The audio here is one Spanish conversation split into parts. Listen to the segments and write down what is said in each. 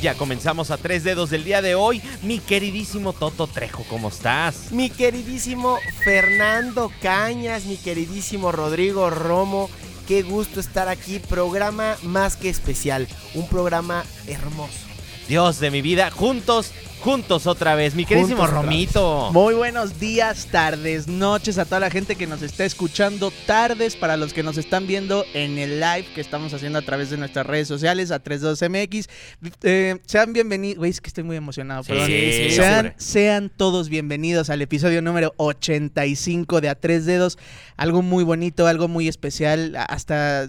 ya comenzamos a tres dedos del día de hoy. Mi queridísimo Toto Trejo, ¿cómo estás? Mi queridísimo Fernando Cañas, mi queridísimo Rodrigo Romo, qué gusto estar aquí. Programa más que especial, un programa hermoso. Dios de mi vida, juntos juntos otra vez, mi queridísimo Romito. Muy buenos días, tardes, noches a toda la gente que nos está escuchando, tardes para los que nos están viendo en el live que estamos haciendo a través de nuestras redes sociales a 32MX. Eh, sean bienvenidos, güey, es que estoy muy emocionado, perdón. sean, sean todos bienvenidos al episodio número 85 de A Tres Dedos. Algo muy bonito, algo muy especial, hasta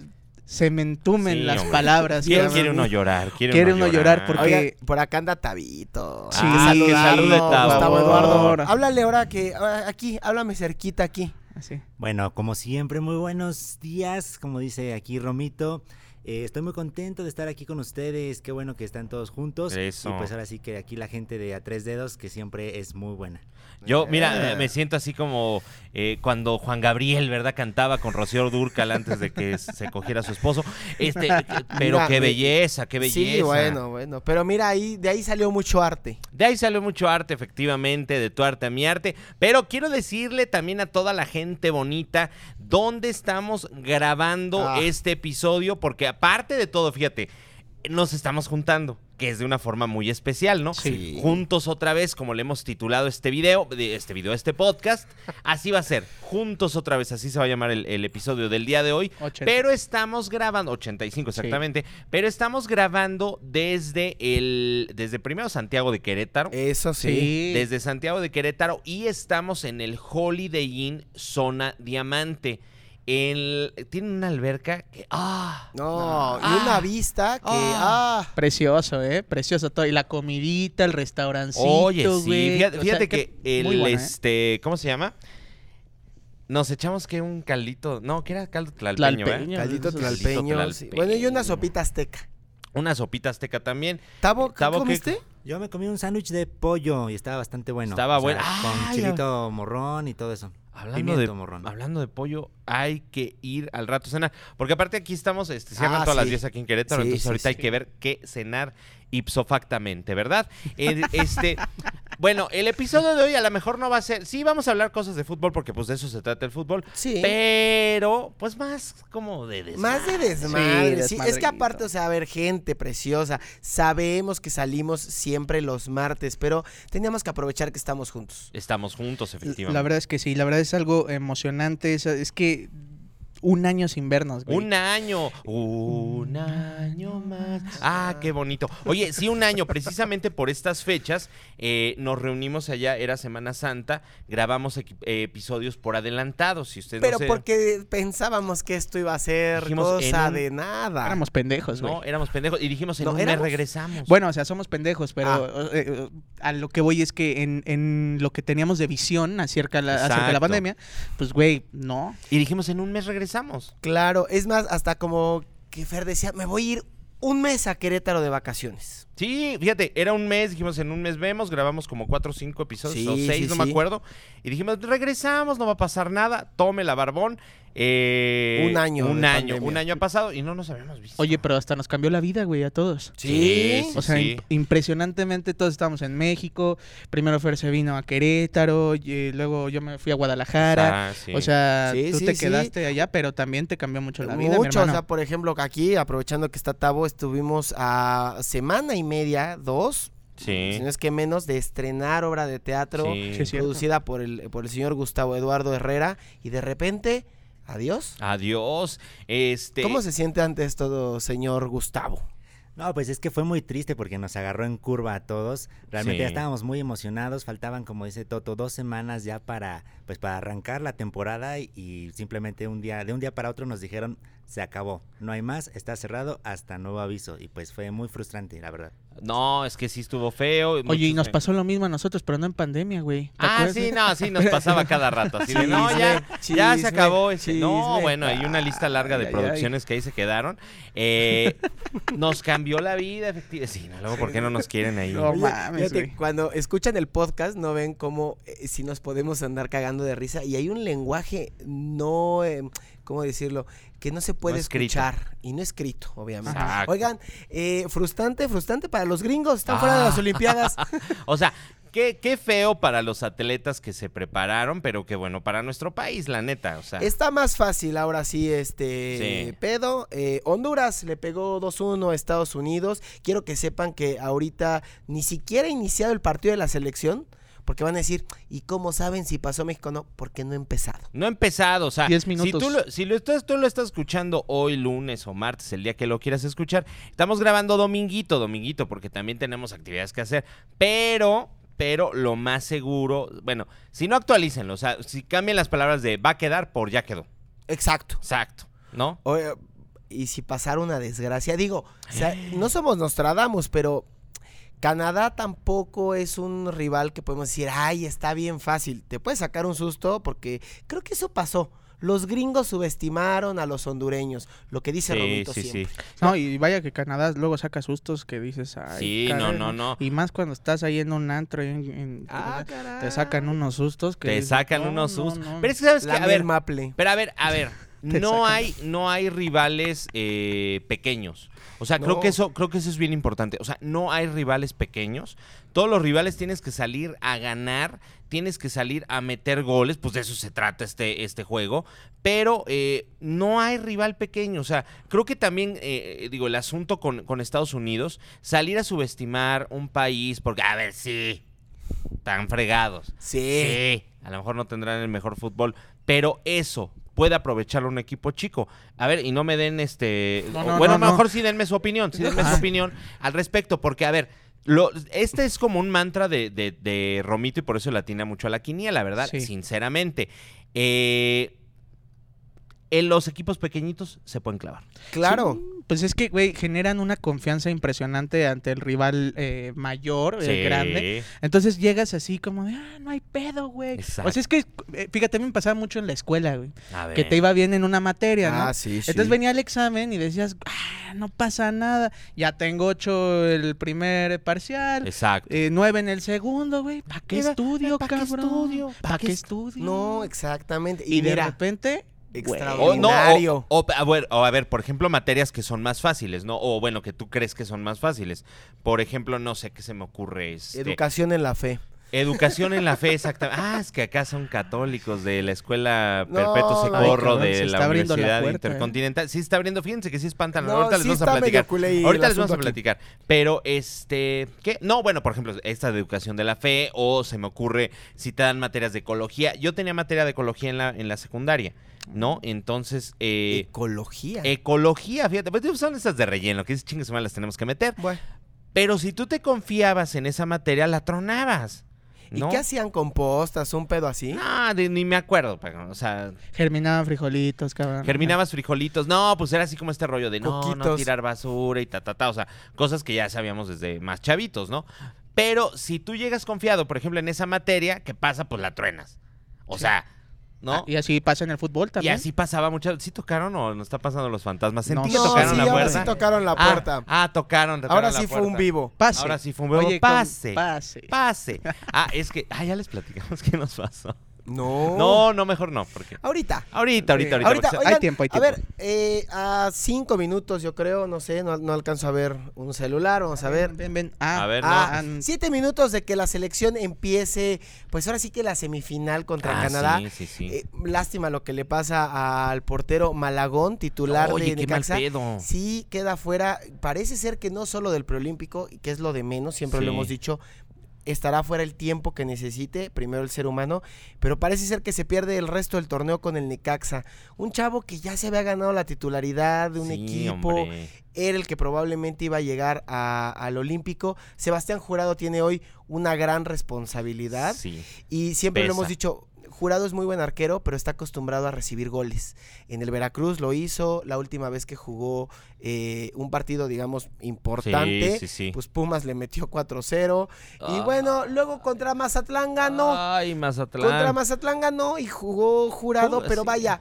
se me entumen las palabras. Quiere, quiere uno llorar. Quiere, uno, llorar, porque... por acá anda Tabito. Sí, ah, saludos, Gustavo Eduardo. Háblale ahora que... Aquí, háblame cerquita aquí. Así. Bueno, como siempre, muy buenos días. Como dice aquí Romito. Eh, estoy muy contento de estar aquí con ustedes. Qué bueno que están todos juntos. Eso. Y pues ahora sí que aquí la gente de A Tres Dedos, que siempre es muy buena. Yo, mira, me siento así como eh, cuando Juan Gabriel, ¿verdad? Cantaba con Rocío Durcal antes de que se cogiera su esposo. Este, pero qué belleza, qué belleza. Sí, bueno, bueno. Pero mira, ahí, de ahí salió mucho arte. De ahí salió mucho arte, efectivamente, de tu arte a mi arte. Pero quiero decirle también a toda la gente bonita dónde estamos grabando ah. este episodio, porque aparte de todo, fíjate, nos estamos juntando que es de una forma muy especial, ¿no? Sí. Juntos otra vez, como le hemos titulado este video, este video, este podcast, así va a ser, juntos otra vez, así se va a llamar el, episodio del día de hoy. Pero estamos grabando, 85 exactamente, pero estamos grabando desde el, desde primero Santiago de Querétaro. Eso sí. Desde Santiago de Querétaro y estamos en el Holiday Inn Zona Diamante tiene una alberca que. ¡Ah! No, y una ah. vista que. Ah. ¡Ah! Precioso, ¿eh? Precioso todo. Y la comidita, el restaurancito. Oye, sí. Fíjate, que, el. ¿eh? este ¿Cómo se llama? Nos echamos que un caldito. No, que era caldo tlalpeño, ¿eh? Caldito tlalpeño. Bueno, y una sopita azteca. Una sopita azteca también. ¿Tabo, ¿Tabo comiste? Yo me comí un sándwich de pollo y estaba bastante bueno. Estaba bueno. con chilito morrón y todo eso. Hablando de, hablando de pollo, hay que ir al rato a cenar. Porque aparte aquí estamos, este, cierran ah, todas las 10 aquí en Querétaro, entonces ahorita hay que ver qué cenar ipso factamente, ¿verdad? este, bueno, el episodio de hoy a lo mejor no va a ser. Sí, vamos a hablar cosas de fútbol porque pues de eso se trata el fútbol. Sí. Pero, pues más como de desmadre. Más de desmadre. Sí, es que aparte, o sea, a ver, gente preciosa. Sabemos que salimos siempre los martes, pero teníamos que aprovechar que estamos juntos. Estamos juntos, efectivamente. La verdad es que sí, la verdad es algo emocionante. es que un año sin vernos, güey. Un año. Un año más. Ah, qué bonito. Oye, sí, un año. Precisamente por estas fechas eh, nos reunimos allá, era Semana Santa, grabamos episodios por adelantado, si ustedes Pero porque pensábamos que esto iba a ser cosa de nada. Éramos pendejos, güey. No, éramos pendejos. Y dijimos, en un mes regresamos. Bueno, o sea, somos pendejos, pero ah. eh, eh, a lo que voy es que en, lo que teníamos de visión acerca, la, acerca de la pandemia, pues, güey, no. Y dijimos, en un mes regresamos Claro, es más, hasta como que Fer decía, me voy a ir un mes a Querétaro de vacaciones. Sí, fíjate, era un mes, dijimos en un mes vemos, grabamos como cuatro o cinco episodios, o seis, no me acuerdo. Y dijimos, regresamos, no va a pasar nada, tome la barbón. Eh, un año. Un año, un año ha pasado y no nos habíamos visto. Oye, pero hasta nos cambió la vida, güey, a todos. Sí. o sea, impresionantemente todos estábamos en México. Primero Fer se vino a Querétaro, y luego yo me fui a Guadalajara. Ah, o sea, tú te quedaste allá, pero también te cambió mucho la vida. Mucho, o sea, por ejemplo, aquí, aprovechando que está Tabo, estuvimos a semana y media, dos, Sí. Si no es que menos de estrenar obra de teatro producida por el, por el señor Gustavo Eduardo Herrera y de repente Adiós. Adiós. Este... ¿Cómo se siente antes todo, señor Gustavo? No, pues es que fue muy triste porque nos agarró en curva a todos. Realmente ya estábamos muy emocionados. Faltaban, como dice Toto, dos semanas ya para, pues, para arrancar la temporada y, y simplemente un día, de un día para otro nos dijeron se acabó, no hay más, está cerrado hasta nuevo aviso y pues fue muy frustrante, la verdad. No, es que sí estuvo feo. Oye, y nos pasó lo mismo a nosotros, pero no en pandemia, güey. Ah, sí, no, sí, nos pasaba cada rato. Así de, no, ya, ya se acabó. Ese. No, bueno, hay una lista larga de producciones que ahí se quedaron. Eh, nos cambió la vida, efectivamente. Sí, no, luego, ¿por qué no nos quieren ahí? No mames, cuando escuchan el podcast, no ven cómo eh, si nos podemos andar cagando de risa y hay un lenguaje no... Eh, ¿cómo decirlo? Que no se puede escuchar y no escrito, obviamente. Oigan, eh, frustrante, frustrante para los gringos, están fuera de las ah. Olimpiadas. o sea, Qué, feo para los atletas que se prepararon, pero qué bueno para nuestro país, la neta. O sea. Está más fácil ahora sí, este pedo. Eh, Honduras le pegó 2-1 a Estados Unidos. Quiero que sepan que ahorita ni siquiera ha iniciado el partido de la selección. Porque van a decir, ¿y cómo saben si pasó México? No, porque no ha empezado. No ha empezado, o sea, si tú lo, si lo estás, tú lo estás escuchando hoy, lunes o martes, el día que lo quieras escuchar, estamos grabando dominguito, dominguito, porque también tenemos actividades que hacer, pero pero lo más seguro, bueno, si no actualícenlo, o sea, si cambian las palabras de va a quedar por ya quedó. Exacto. Exacto, ¿no? y si pasara una desgracia, digo, o sea, no somos Nostradamus, pero Canadá tampoco es un rival que podemos decir, ay, está bien fácil. Te puede sacar un susto porque creo que eso pasó los gringos subestimaron a los hondureños, lo que dice Romito sí, siempre. Sí. No, y vaya que Canadá luego saca sustos que dices, ay, sí, no, no, no. Y más cuando estás ahí en un antro, en, ah, te sacan unos sustos que te sacan unos sustos. Pero es que sabes que, a ver, Maple. pero a ver, a ver, no hay, no hay rivales eh, pequeños. O sea, creo que eso, creo que eso es bien importante. O sea, no hay rivales pequeños. Todos los rivales tienes que salir a ganar, tienes que salir a meter goles, pues de eso se trata este, este juego. Pero eh, no hay rival pequeño. O sea, creo que también, eh, digo, el asunto con, con Estados Unidos, salir a subestimar un país, porque, a ver, sí, tan fregados. Sí. Sí, a lo mejor no tendrán el mejor fútbol, pero eso puede aprovecharlo un equipo chico. A ver, y no me den este. bueno, mejor sí denme su opinión, sí denme su opinión al respecto, porque, a ver. Lo, este es como un mantra de, de, Romito y por eso le atina mucho a la quiniela, ¿verdad? Sinceramente. Eh, en los equipos pequeñitos se pueden clavar. Claro. Pues es que, güey, generan una confianza impresionante ante el rival eh, mayor, el grande. Entonces llegas así como de, ah, no hay pedo, güey. O sea, es que, eh, fíjate, a mí me pasaba mucho en la escuela, güey. Que te iba bien en una materia, ¿no? Ah, sí, Entonces venía el examen y decías, ah, no pasa nada. Ya tengo ocho el primer parcial. Exacto. Eh, nueve en el segundo, güey. ¿Para qué estudio, ¿Para qué estudio? ¿Para qué estudio? No, exactamente. Y, de repente extraordinario. O, a ver, o, a ver, por ejemplo, materias que son más fáciles, ¿no? O bueno, que tú crees que son más fáciles. Por ejemplo, no sé qué se me ocurre. Este... Educación en la fe. Educación en la fe, exactamente. Ah, es que acá son católicos de la escuela Perpetuo Secorro de la Universidad Intercontinental. Sí, está abriendo, fíjense que sí espantan. ahorita les vamos a platicar. Ahorita les vamos a platicar. Pero, este, ¿qué? No, bueno, por ejemplo, esta de educación de la fe, o se me ocurre si te dan materias de ecología. Yo tenía materia de ecología en la, en la secundaria. ¿No? Entonces. Eh, ecología. Ecología, fíjate. Pues son esas de relleno, que es chingues las tenemos que meter. Pero si tú te confiabas en esa materia, la tronabas. ¿Y qué hacían compostas? ¿Un pedo así? No, ni me acuerdo, o sea... Germinaban frijolitos, cabrón. Germinabas frijolitos. No, pues era así como este rollo de no, no tirar basura y ta, ta, ta. O sea, cosas que ya sabíamos desde más chavitos, ¿no? Pero si tú llegas confiado, por ejemplo, en esa materia, ¿qué pasa? Pues la truenas. O sea ¿no? Ah, y así pasa en el fútbol también. Y así pasaba muchas. ¿Sí tocaron o no está pasando los fantasmas? Sentí no, que tocaron la puerta. sí tocaron la ah, puerta. Ah, tocaron, Ahora sí fue un vivo. Pase. Ahora sí fue un vivo. pase. Pase. Pase. Ah, es que. Ah, ya les platicamos qué nos pasó. No. No, no, mejor no. Porque... Ahorita. Ahorita, ahorita, ahorita. hay tiempo, hay tiempo. A ver, eh, a cinco minutos, yo creo, no sé, no, alcanzo a ver un celular. Vamos a ver. Ven, ven. Ah, a ver, ah, siete minutos de que la selección empiece, pues ahora sí que la semifinal contra ah, Canadá. Sí, sí, sí. Eh, lástima lo que le pasa al portero Malagón, titular Oye, de Necaxa. Qué Sí, queda fuera. Parece ser que no solo del preolímpico, que es lo de menos, siempre lo hemos dicho, estará fuera el tiempo que necesite, primero el ser humano, pero parece ser que se pierde el resto del torneo con el Necaxa. Un chavo que ya se había ganado la titularidad de un equipo, era el que probablemente iba a llegar al Olímpico. Sebastián Jurado tiene hoy una gran responsabilidad y siempre lo hemos dicho, Jurado es muy buen arquero, pero está acostumbrado a recibir goles. En el Veracruz lo hizo, la última vez que jugó eh, un partido, digamos, importante, pues Pumas le metió 4-0. Y ah. bueno, luego contra Mazatlán ganó. Ay, Mazatlán. Contra Mazatlán ganó y jugó Jurado, pero vaya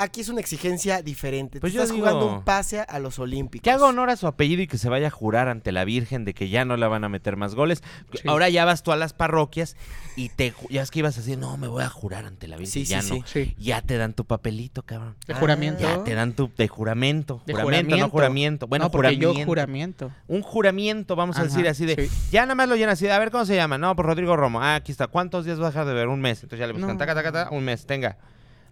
aquí es una exigencia diferente. Pues estás jugando un pase a los Olímpicos. Que haga honor a su apellido y que se vaya a jurar ante la Virgen de que ya no le van a meter más goles. Ahora ya vas tú a las parroquias y te ya es que ibas a decir, no, me voy a jurar ante la Virgen. Sí, ya no. Ya te dan tu papelito, cabrón. De juramento. Ya te dan tu de juramento. De juramento, no juramento. Bueno, no, juramento. yo juramento. Un juramento, vamos a decir así de. Ya nada más lo llenas así de, a ver cómo se llama. No, por Rodrigo Romo. Ah, aquí está. ¿Cuántos días vas a dejar de ver? Un mes. Entonces ya le buscan, taca, taca, taca, un mes, tenga.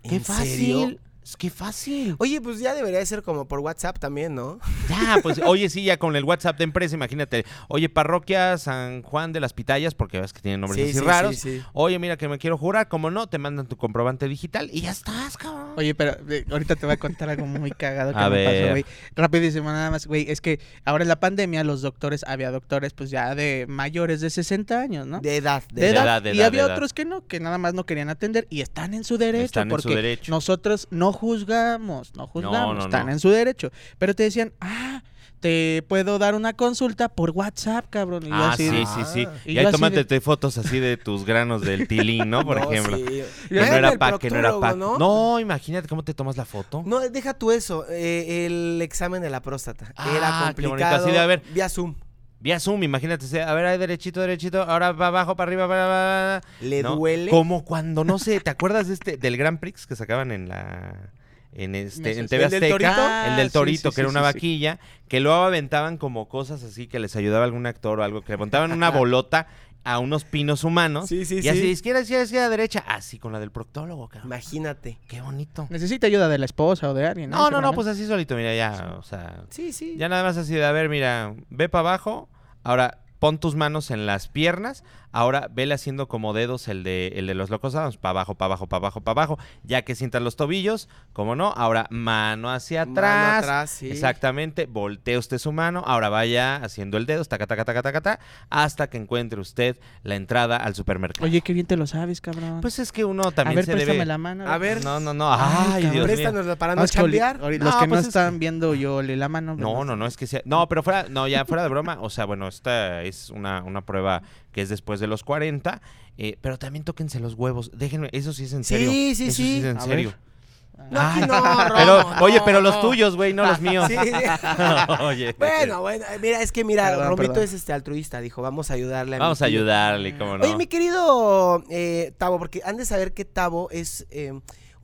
Qué fácil. Es que fácil. Oye, pues ya debería ser como por WhatsApp también, ¿no? Ya, pues, oye, sí, ya con el WhatsApp de empresa, imagínate. Oye, parroquia San Juan de las Pitayas, porque ves que tienen nombres así raros. oye, mira que me quiero jurar, como no, te mandan tu comprobante digital y ya estás, cabrón. Oye, pero eh, ahorita te voy a contar algo muy cagado que me pasó, güey. Rapidísimo, nada más, güey. Es que ahora en la pandemia los doctores, había doctores pues ya de mayores de 60 años, ¿no? De edad. De, edad, Y había otros que no, que nada más no querían atender y están en su derecho. Están porque en su derecho. nosotros no juzgamos, no juzgamos, están en su derecho. Pero te decían, ah, te puedo dar una consulta por WhatsApp, cabrón. Y ah, sí, sí, sí. Ah". Y, ahí tómate fotos así de tus granos del tilín, ¿no? Por ejemplo. Que no era pack, que no era pack. ¿no? imagínate cómo te tomas la foto. No, deja tú eso. Eh, el examen de la próstata. era complicado. Así de, a ver, vía Zoom. Vía Zoom, imagínate, a ver, ahí derechito, derechito, ahora va abajo, para arriba, para abajo. ¿Le duele? Como cuando, no sé, ¿te acuerdas de este, del Grand Prix que sacaban en la en este en TV Azteca, el del Torito, que era una vaquilla, que luego aventaban como cosas así que les ayudaba algún actor o algo, que le montaban una bolota a unos pinos humanos. Sí, sí, y así, izquierda, izquierda, izquierda, derecha. Así con la del proctólogo, cabrón. Imagínate. Qué bonito. Necesita ayuda de la esposa o de alguien. No, no, no, pues así solito, mira, ya, o sea. Sí, sí. Ya nada más así de, a ver, mira, ve para abajo. Ahora, pon tus manos en las piernas, ahora vele haciendo como dedos el de, el de los locos para abajo, para abajo, para abajo, para abajo, ya que sientas los tobillos, como no, ahora mano hacia atrás, mano atrás sí. exactamente, voltee usted su mano, ahora vaya haciendo el dedo, taca, taca, taca, taca, taca, hasta que encuentre usted la entrada al supermercado. Oye, qué bien te lo sabes, cabrón. Pues es que uno también a ver, se la mano. A ver. No, no, no, ay, Dios Préstanosla para no, chambear. Los que no pues están viendo yo le la mano. No, no, no, es que sea, no, pero fuera, no, ya fuera de broma, o sea, bueno, esta es una, una prueba que es después de los 40, eh, pero también tóquense los huevos. Déjenme, eso sí es en serio. Sí, sí, eso sí. es en serio. No, no, pero, oye, pero los tuyos, güey, no los míos. oye. Bueno, bueno, mira, es que mira, Romito es este altruista, dijo, vamos a ayudarle a Vamos a ayudarle, cómo no. Oye, mi querido eh, Tavo, porque han de saber que Tavo es eh,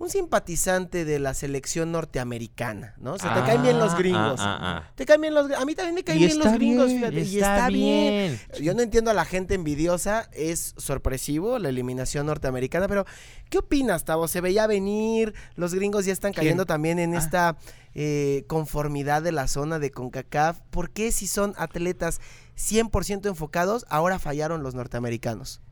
un simpatizante de la selección norteamericana, ¿no? O sea, te caen bien los ah, gringos. Ah, ah, te caen bien los A mí también me caen bien los gringos, fíjate. y está bien. Yo no entiendo a la gente envidiosa. Es sorpresivo la eliminación norteamericana, pero ¿qué opinas, Tavo? ¿Se veía venir? Los gringos ya están cayendo también en esta eh, conformidad de la zona de CONCACAF. ¿Por qué si son atletas 100% enfocados, ahora fallaron los norteamericanos?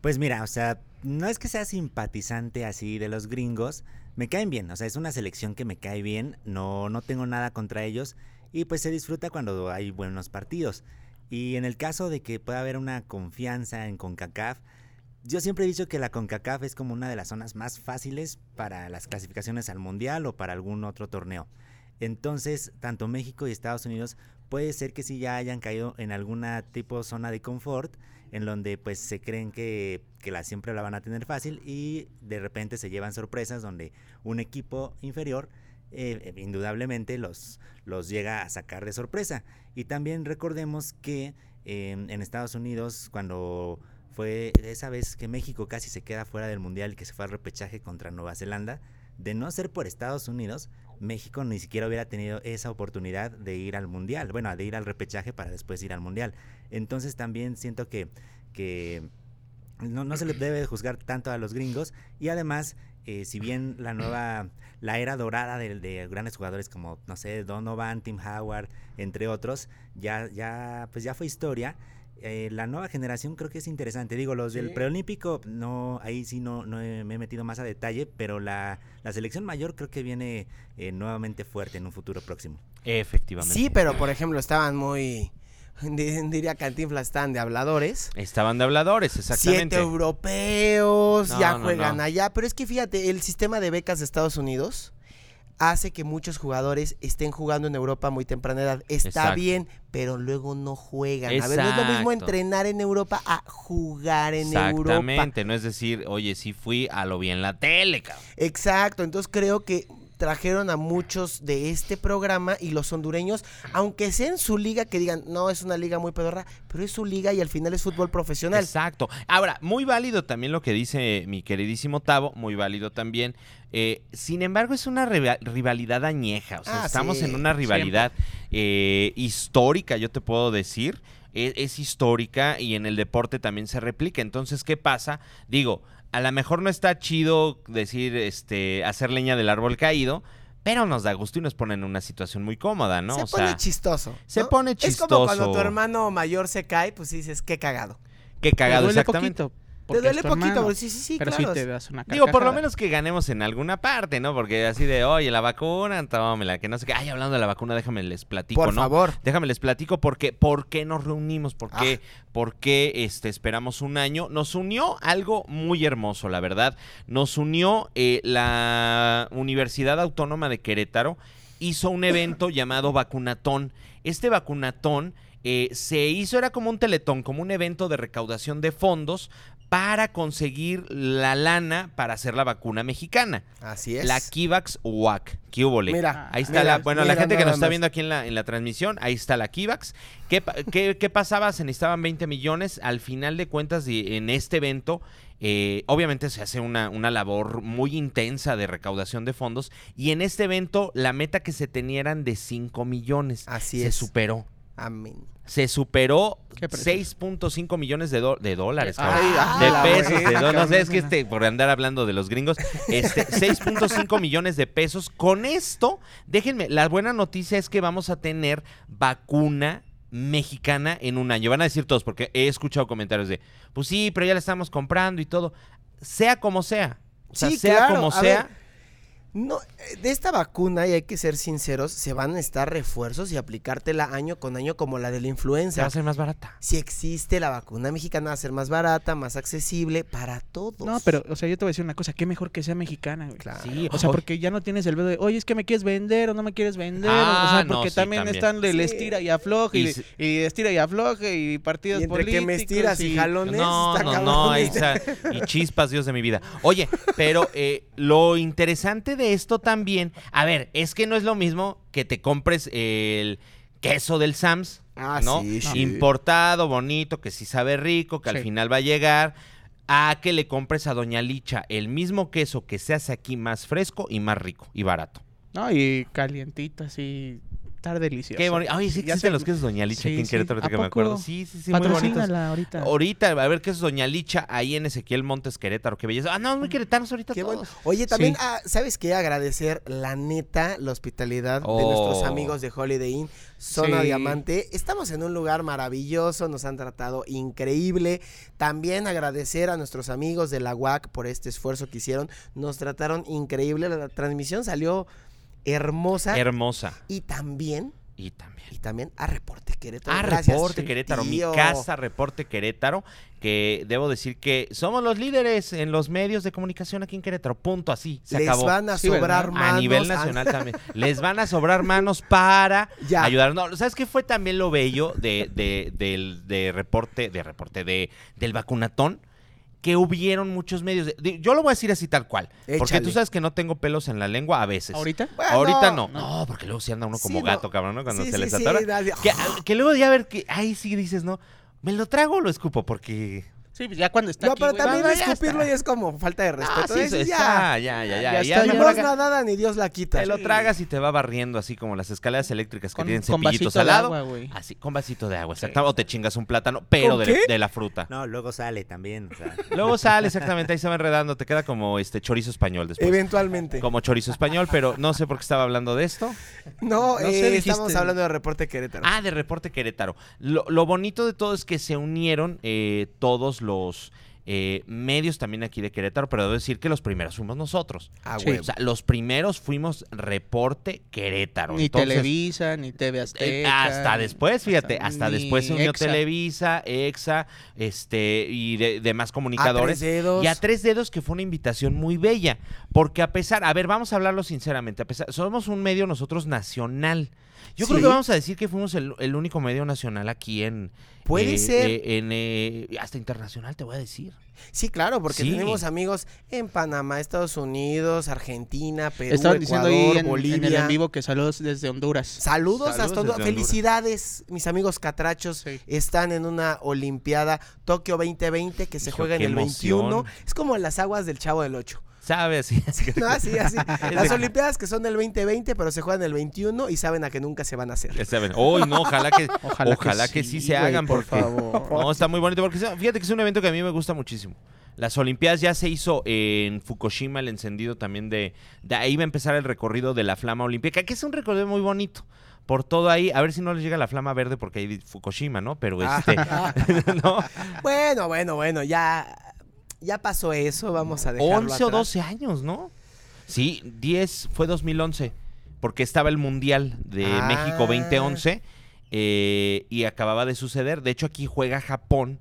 Pues mira, o sea, no es que sea simpatizante así de los gringos, me caen bien, o sea, es una selección que me cae bien, no, no tengo nada contra ellos y pues se disfruta cuando hay buenos partidos. Y en el caso de que pueda haber una confianza en CONCACAF, yo siempre he dicho que la CONCACAF es como una de las zonas más fáciles para las clasificaciones al Mundial o para algún otro torneo. Entonces, tanto México y Estados Unidos puede ser que sí ya hayan caído en alguna tipo zona de confort en donde pues se creen que, la siempre la van a tener fácil y de repente se llevan sorpresas donde un equipo inferior eh, indudablemente los, los llega a sacar de sorpresa. Y también recordemos que em, en Estados Unidos cuando fue esa vez que México casi se queda fuera del Mundial que se fue al repechaje contra Nueva Zelanda, de no ser por Estados Unidos, México ni siquiera hubiera tenido esa oportunidad de ir al mundial, bueno, de ir al repechaje para después ir al mundial. Entonces también siento que, que no, se le debe juzgar tanto a los gringos y además, eh, si bien la nueva, la era dorada de, grandes jugadores como, no sé, Donovan, Tim Howard, entre otros, ya, ya, pues ya fue historia. Eh, la nueva generación creo que es interesante. Digo, los del preolímpico, no, ahí sí no, no me he metido más a detalle, pero la, la selección mayor creo que viene eh, nuevamente fuerte en un futuro próximo. Efectivamente. Sí, pero por ejemplo, estaban muy diría Cantinflas, están de habladores. Estaban de habladores, exactamente. Siete europeos, ya juegan allá. Pero es que fíjate, el sistema de becas de Estados Unidos hace que muchos jugadores estén jugando en Europa muy temprana edad. Está bien, pero luego no juegan. A ver, no es lo mismo entrenar en Europa a jugar en Europa. Exactamente, no es decir, oye, sí fui a lo bien la tele, cabrón. Exacto, entonces creo que trajeron a muchos de este programa y los hondureños, aunque sea en su liga, que digan, no, es una liga muy pedorra, pero es su liga y al final es fútbol profesional. Exacto. Ahora, muy válido también lo que dice mi queridísimo Tavo, muy válido también. Eh, sin embargo, es una rivalidad añeja. O sea, ah, estamos en una rivalidad eh, histórica, yo te puedo decir. E, es, histórica y en el deporte también se replica. Entonces, ¿qué pasa? Digo, a lo mejor no está chido decir, este, hacer leña del árbol caído, pero nos da gusto y nos pone en una situación muy cómoda, ¿no? Se pone chistoso. Se pone chistoso. Es como cuando tu hermano mayor se cae, pues dices, qué cagado. Qué cagado, exactamente. Te duele poquito, sí, sí, sí, pero claro. sí te das una Digo, por lo menos que ganemos en alguna parte, ¿no? Porque así de, oye, la vacuna, tómela, que no sé qué. Ay, hablando de la vacuna, déjame les platico, por ¿no? favor. Déjame les platico porque, por qué nos reunimos, por qué, ah. por qué este, esperamos un año. Nos unió algo muy hermoso, la verdad. Nos unió eh, la Universidad Autónoma de Querétaro, hizo un evento llamado Vacunatón. Este vacunatón... Eh, se hizo, era como un teletón, como un evento de recaudación de fondos para conseguir la lana para hacer la vacuna mexicana. Así es. La Kivax WAC. Mira, ahí está la. Bueno, la gente que nos está viendo aquí en la, en la transmisión, ahí está la Kivax. ¿Qué, qué, pasaba? Se necesitaban 20 millones. Al final de cuentas, en este evento, eh, obviamente se hace una, una, labor muy intensa de recaudación de fondos. Y en este evento, la meta que se tenía eran de 5 millones. Así se es. superó. Amén se superó 6.5 millones de, de dólares, de pesos, no sé, es que este, por andar hablando de los gringos, este, 6.5 millones de pesos. Con esto, déjenme, la buena noticia es que vamos a tener vacuna mexicana en un año. Van a decir todos, porque he escuchado comentarios de, pues sí, pero ya la estamos comprando y todo. Sea como sea. sea como sea. No, de esta vacuna, y hay que ser sinceros, se van a estar refuerzos y aplicártela año con año como la de la influenza. Va a ser más barata. Si existe la vacuna mexicana, va a ser más barata, más accesible para todos. No, pero, o sea, yo te voy a decir una cosa, qué mejor que sea mexicana, güey. Claro. Sí, o sea, porque ya no tienes el dedo de, oye, es que me quieres vender o no me quieres vender. Ah, o sea, porque también, están el estira y afloje y, estira y afloje y partidos y entre políticos. que me estiras y, jalones. No, no, no, ahí está, y chispas, Dios de mi vida. Oye, pero eh, lo interesante de esto también, a ver, es que no es lo mismo que te compres el queso del Sams, ah, ¿no? Importado, bonito, que sí sabe rico, que al final va a llegar, a que le compres a Doña Licha el mismo queso que se hace aquí más fresco y más rico y barato. No, y calientito, así estar delicioso. Qué bonito. Ay, sí existen los quesos Doña Licha aquí en Querétaro, que me acuerdo. Sí, sí, sí, muy bonitos. ahorita. Ahorita, a ver qué es Doña Licha ahí en Ezequiel Montes Querétaro. Qué belleza. Ah, no, muy queretanos ahorita qué Bueno. Oye, también, ah, ¿sabes qué? Agradecer la neta, la hospitalidad de nuestros oh. amigos de Holiday Inn, Zona Diamante. Estamos en un lugar maravilloso, nos han tratado increíble. También agradecer a nuestros amigos de la UAC por este esfuerzo que hicieron. Nos trataron increíble. La transmisión salió hermosa. Hermosa. Y también. Y también. Y también a Reporte Querétaro. A Reporte Querétaro, mi casa Reporte Querétaro, que debo decir que somos los líderes en los medios de comunicación aquí en Querétaro. Punto, así, se Les van a sobrar manos. A nivel nacional también. Les van a sobrar manos para ayudar. No, ¿sabes qué fue también lo bello de, de, del de reporte, de reporte, de, del vacunatón? Que hubieron muchos medios. yo lo voy a decir así tal cual. Porque tú sabes que no tengo pelos en la lengua a veces. ¿Ahorita? Ahorita no. no. porque luego sí anda uno como gato, cabrón, ¿no? Cuando se les atora. Que, que, luego ya ver que ahí sí dices, ¿no? ¿Me lo trago o lo escupo? Porque Sí, pues ya cuando está no, pero también escupirlo y es como falta de respeto. Ah, sí, ya, ya, ya, ya. ya, no es nada ni Dios la quita. Te lo tragas y te va barriendo así como las escaleras eléctricas que tienen cepillitos al lado. así, con vasito de agua, exactamente. O te chingas un plátano, pero de, la fruta. No, luego sale también. Luego sale, exactamente, ahí se va enredando, te queda como este chorizo español después. Eventualmente. Como chorizo español, pero no sé por qué estaba hablando de esto. No, eh, estamos hablando de Reporte Querétaro. Ah, de Reporte Querétaro. Lo, lo bonito de todo es que se unieron eh, todos los eh, medios también aquí de Querétaro, pero debo decir que los primeros fuimos nosotros. Ah, O sea, los primeros fuimos Reporte Querétaro. Ni Televisa, ni TV eh, Azteca. hasta después, fíjate, hasta, después se unió Televisa, EXA, este, y demás comunicadores. Y a tres dedos, que fue una invitación muy bella. Porque a pesar, a ver, vamos a hablarlo sinceramente, a pesar, somos un medio nosotros nacional. Yo creo que vamos a decir que fuimos el, único medio nacional aquí en. Puede eh, ser. Eh, en, hasta internacional, te voy a decir. ir. Sí, claro, porque tenemos amigos en Panamá, Estados Unidos, Argentina, Perú, Estaban diciendo ahí en, Bolivia. en el vivo que saludos desde Honduras. Saludos, hasta Honduras. Felicidades, mis amigos catrachos. Están en una Olimpiada Tokio 2020 que se juega en el 21. Es como las aguas del Chavo del 8. ¿Sabes? Sí, no, así, así. Las Olimpiadas que son del 2020, pero se juegan el 21 y saben a que nunca se van a hacer. Hoy no, ojalá que ojalá, que, sí, se hagan, por favor. No, está muy bonito porque fíjate que es un evento que a mí me gusta muchísimo. Las Olimpiadas ya se hizo en Fukushima, el encendido también de, de ahí va a empezar el recorrido de la flama olímpica, que es un recorrido muy bonito por todo ahí. A ver si no les llega la flama verde porque hay Fukushima, ¿no? Pero ah. este. Bueno, bueno, bueno, ya ya pasó eso, vamos a dejarlo 11 o 12 años, ¿no? Sí, 10 fue 2011, porque estaba el Mundial de ah. México 2011 eh, y acababa de suceder. De hecho, aquí juega Japón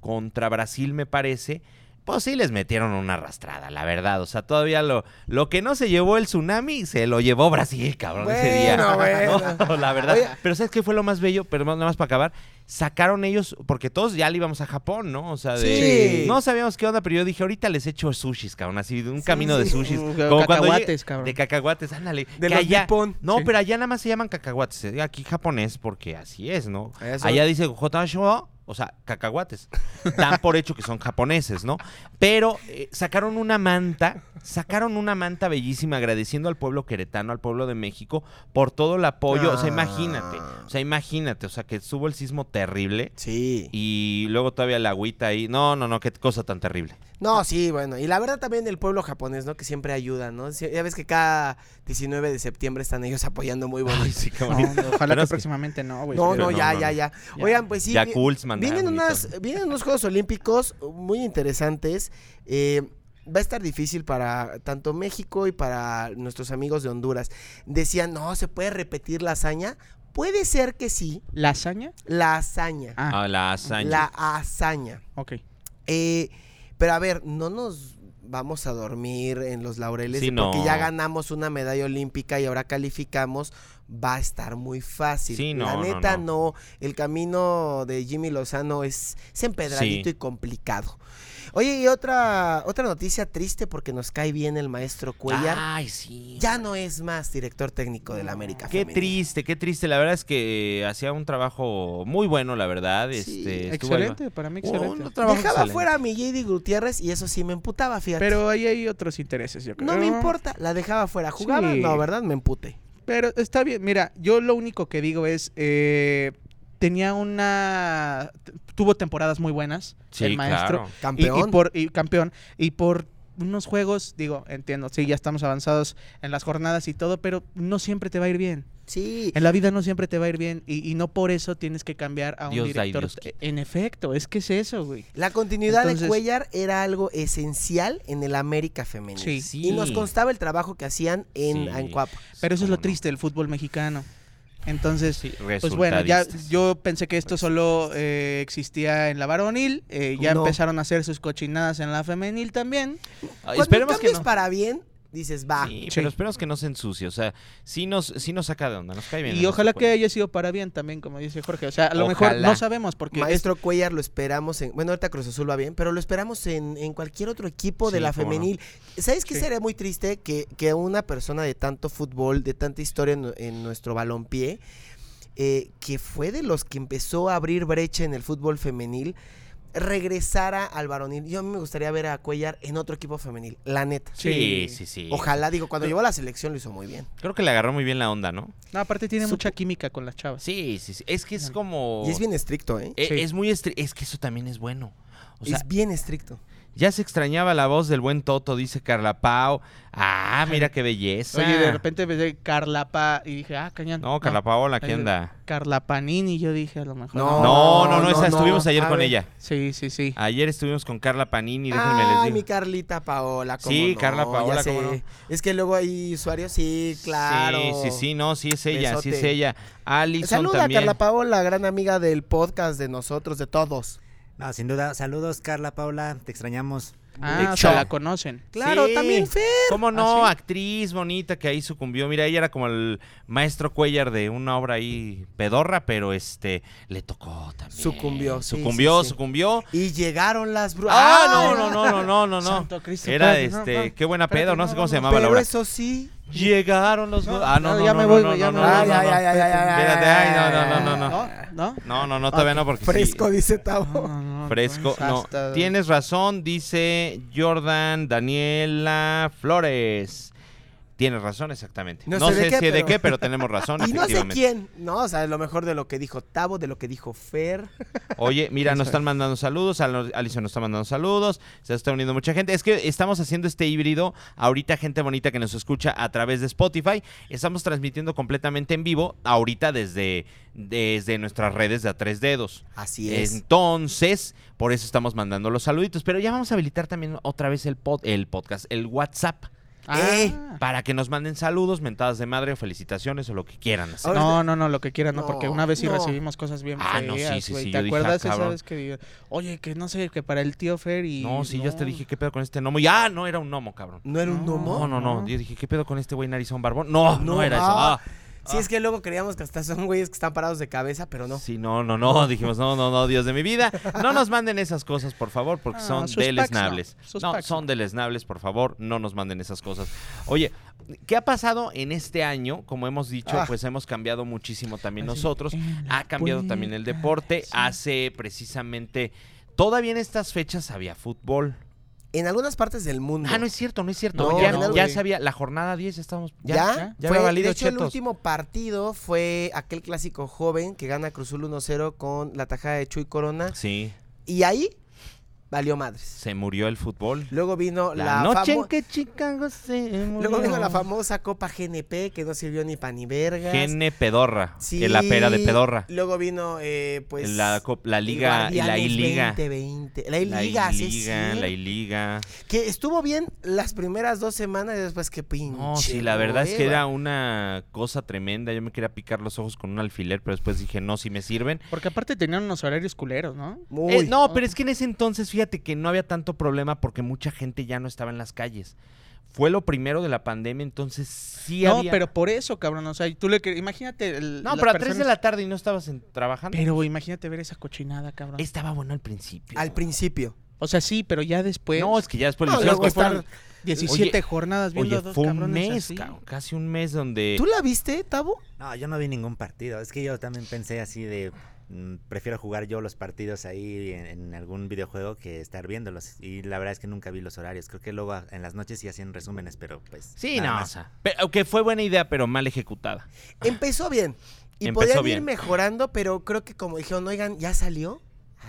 contra Brasil, me parece. Pues sí les metieron una arrastrada, la verdad. O sea, todavía lo, lo que no se llevó el tsunami se lo llevó Brasil, cabrón, ese día. Bueno. la verdad. Pero ¿sabes qué fue lo más bello? Pero nada más para acabar sacaron ellos, porque todos ya le íbamos a Japón, ¿no? O sea, de, no sabíamos qué onda, pero yo dije, ahorita les echo sushis, cabrón, así, un camino de sushis. Como cacahuates, cabrón. De cacahuates, ándale. De los allá, No, pero allá nada más se llaman cacahuates, eh, aquí japonés, porque así es, ¿no? Allá dice Jotasho, o sea, cacahuates. Dan por hecho que son japoneses, ¿no? Pero eh, sacaron una manta, sacaron una manta bellísima agradeciendo al pueblo queretano, al pueblo de México, por todo el apoyo. O sea, imagínate, o sea, imagínate, o sea, que estuvo el sismo terrible. Sí. Y luego todavía la agüita ahí. No, no, no, qué cosa tan terrible. No, sí, bueno. Y la verdad también el pueblo japonés, ¿no? Que siempre ayuda, ¿no? Ya ves que cada 19 de septiembre están ellos apoyando muy bonito. sí, ojalá que próximamente no, güey. No, no, ya, ya, ya, Oigan, pues sí. Ya vienen, unas, vienen unos Juegos Olímpicos muy interesantes. Eh, va a estar difícil para tanto México y para nuestros amigos de Honduras. Decían, no, se puede repetir la hazaña. Puede ser que sí. ¿La hazaña? La hazaña. Ah, ah la hazaña. La hazaña. Ok. Eh, pero a ver, no nos vamos a dormir en los laureles porque ya ganamos una medalla olímpica y ahora calificamos, va a estar muy fácil. Sí, no, La neta no, el camino de Jimmy Lozano es, empedradito y complicado. Oye, y otra, otra noticia triste porque nos cae bien el maestro Cuellar. Ay, sí. Ya no es más director técnico del América. Qué triste, qué triste. La verdad es que hacía un trabajo muy bueno, la verdad. este, excelente, para mí excelente. Dejaba fuera a mi JD Gutiérrez y eso sí me emputaba, fíjate. Pero ahí hay otros intereses, yo creo. No me importa, la dejaba fuera. ¿Jugaba? No, ¿verdad? Me empute. Pero está bien, mira, yo lo único que digo es, eh, tenía una tuvo temporadas muy buenas el maestro. campeón y, por y campeón. Y por unos juegos digo entiendo sí ya estamos avanzados en las jornadas y todo pero no siempre te va a ir bien. Sí. En la vida no siempre te va a ir bien y, no por eso tienes que cambiar a un director en efecto es que es eso güey. La continuidad de Cuellar era algo esencial en el América femenino sí. y nos constaba el trabajo que hacían en Ancuap pero eso es lo triste del fútbol mexicano entonces, pues bueno, ya yo pensé que esto solo eh, existía en la varonil, eh, ya empezaron a hacer sus cochinadas en la femenil también. esperemos que no. para bien, dices, va. Sí, pero esperemos que no se ensucie. O sea, sí nos, sí nos saca de onda, nos cae bien. Y ojalá que haya sido para bien también, como dice Jorge. O sea, a lo mejor no sabemos porque. Maestro Cuellar lo esperamos en. Bueno, ahorita Cruz Azul va bien, pero lo esperamos en, en cualquier otro equipo de la femenil. ¿Sabes qué sería muy triste? Que, que una persona de tanto fútbol, de tanta historia en, en nuestro balompié, eh, que fue de los que empezó a abrir brecha en el fútbol femenil regresara al varonil. Yo a mí me gustaría ver a Cuellar en otro equipo femenil, la neta. Sí, sí, sí. Ojalá, digo, cuando llevó a la selección lo hizo muy bien. Creo que le agarró muy bien la onda, ¿no? No, aparte tiene mucha química con las chavas. Sí, sí, sí. Es que es como... Y es bien estricto, ¿eh? E, es, muy estricto. Es que eso también es bueno. es bien estricto. Ya se extrañaba la voz del buen Toto, dice Carla Pau. Ah, mira qué belleza. Oye, de repente de Carla Pa y dije, ah, cañón. No, Carla Paola, ¿qué anda? Carla Panini, yo dije, a lo mejor. No, no, no, no, estuvimos ayer con ella. Sí, sí, sí. Ayer estuvimos con Carla Panini, déjenme les digo. mi Carlita Paola, ¿cómo Sí, Carla Paola, ¿cómo no? Es que luego hay usuarios, sí, claro. Sí, sí, sí, no, sí es ella, sí es ella. Alison Saluda también. a Carla Paola, gran amiga del podcast de nosotros, de todos. No, sin duda. Saludos, Carla Paula. Te extrañamos. Ah, o sea, la conocen. Claro, también Fer. ¿Cómo no? ¿Ah, Actriz bonita que ahí sucumbió. Mira, ella era como el maestro Cuellar de una obra ahí pedorra, pero este le tocó también. Sucumbió. Sucumbió, sucumbió. Y llegaron las brujas. Ah, no, no, no, no, no, no. Era este, qué buena pedo, no sé cómo se llamaba la obra. Pero eso sí. Llegaron los Ah, no, no, ya me voy, ya me voy. Ya, ya, ya, ya, no, no, no, no. ¿No? No, no, no, todavía no porque Fresco, dice Tavo. Fresco, no. Tienes razón, dice Jordan Daniela Flores. Tienes razón, exactamente. No, sé, si de qué, pero tenemos razón. y no sé quién, ¿no? O sea, lo mejor de lo que dijo Tavo, de lo que dijo Fer. Oye, mira, nos están mandando saludos. Alicia nos está mandando saludos. Se está uniendo mucha gente. Es que estamos haciendo este híbrido. Ahorita, gente bonita que nos escucha a través de Spotify. Estamos transmitiendo completamente en vivo. Ahorita desde, desde nuestras redes de a tres dedos. Así es. Entonces, por eso estamos mandando los saluditos. Pero ya vamos a habilitar también otra vez el, pod, el podcast, el WhatsApp. Eh, ah. para que nos manden saludos, mentadas de madre o felicitaciones o lo que quieran hacer. No, no, no, lo que quieran, no, porque una vez sí recibimos cosas bien ah, no, sí, sí, sí, ¿Te acuerdas esa vez que oye, que no sé, que para el tío Fer y... No, sí, ya te dije, ¿qué pedo con este gnomo? Ya, no era un gnomo, cabrón. ¿No era un gnomo? No, no, no, yo dije, ¿qué pedo con este güey narizón barbón? No, no, era eso. Ah. Sí, es que luego creíamos que hasta son güeyes que están parados de cabeza, pero no. Sí, no, no, no. Dijimos, no, no, no, Dios de mi vida. No nos manden esas cosas, por favor, porque ah, son deleznables. No, son deleznables, por favor, no nos manden esas cosas. Oye, ¿qué ha pasado en este año? Como hemos dicho, ah. pues hemos cambiado muchísimo también nosotros. Ha cambiado también el deporte. Hace precisamente. Todavía en estas fechas había fútbol en algunas partes del mundo. Ah, no es cierto, no es cierto. ya, sabía, la jornada 10 ya estábamos. Ya, ya, fue, valido De hecho, el último partido fue aquel clásico joven que gana Cruzul 1-0 con la tajada de Chuy Corona. Sí. Y ahí valió madres. Se murió el fútbol. Luego vino la, noche en que Chicago se murió. Luego vino la famosa Copa GNP que no sirvió ni pan ni vergas. GN Pedorra, sí. la pera de Pedorra. Luego vino eh, pues la, la liga y la I-Liga. 2020. La I-Liga, sí, La I-Liga. Que estuvo bien las primeras dos semanas y después que pinche. No, sí, la verdad es que era una cosa tremenda. Yo me quería picar los ojos con un alfiler, pero después dije, no, si me sirven. Porque aparte tenían unos horarios culeros, ¿no? Muy. Eh, no, pero es que en ese entonces, fíjate que no había tanto problema porque mucha gente ya no estaba en las calles. Fue lo primero de la pandemia, entonces sí no, pero por eso, cabrón. O sea, tú le imagínate. no, pero a 3 de la tarde y no estabas trabajando. Pero imagínate ver esa cochinada, cabrón. Estaba bueno al principio. Al principio. O sea, sí, pero ya después. No, es que ya después no, lo hicieron. 17 jornadas viendo oye, fue un mes, casi un mes donde. ¿Tú la viste, Tabo? No, yo no vi ningún partido. Es que yo también pensé así de prefiero jugar yo los partidos ahí en, algún videojuego que estar viéndolos. Y la verdad es que nunca vi los horarios. Creo que luego en las noches sí hacían resúmenes, pero pues. Sí, no. Pero, que fue buena idea, pero mal ejecutada. Empezó bien. Y podían ir mejorando, pero creo que como dijeron, oigan, ¿ya salió?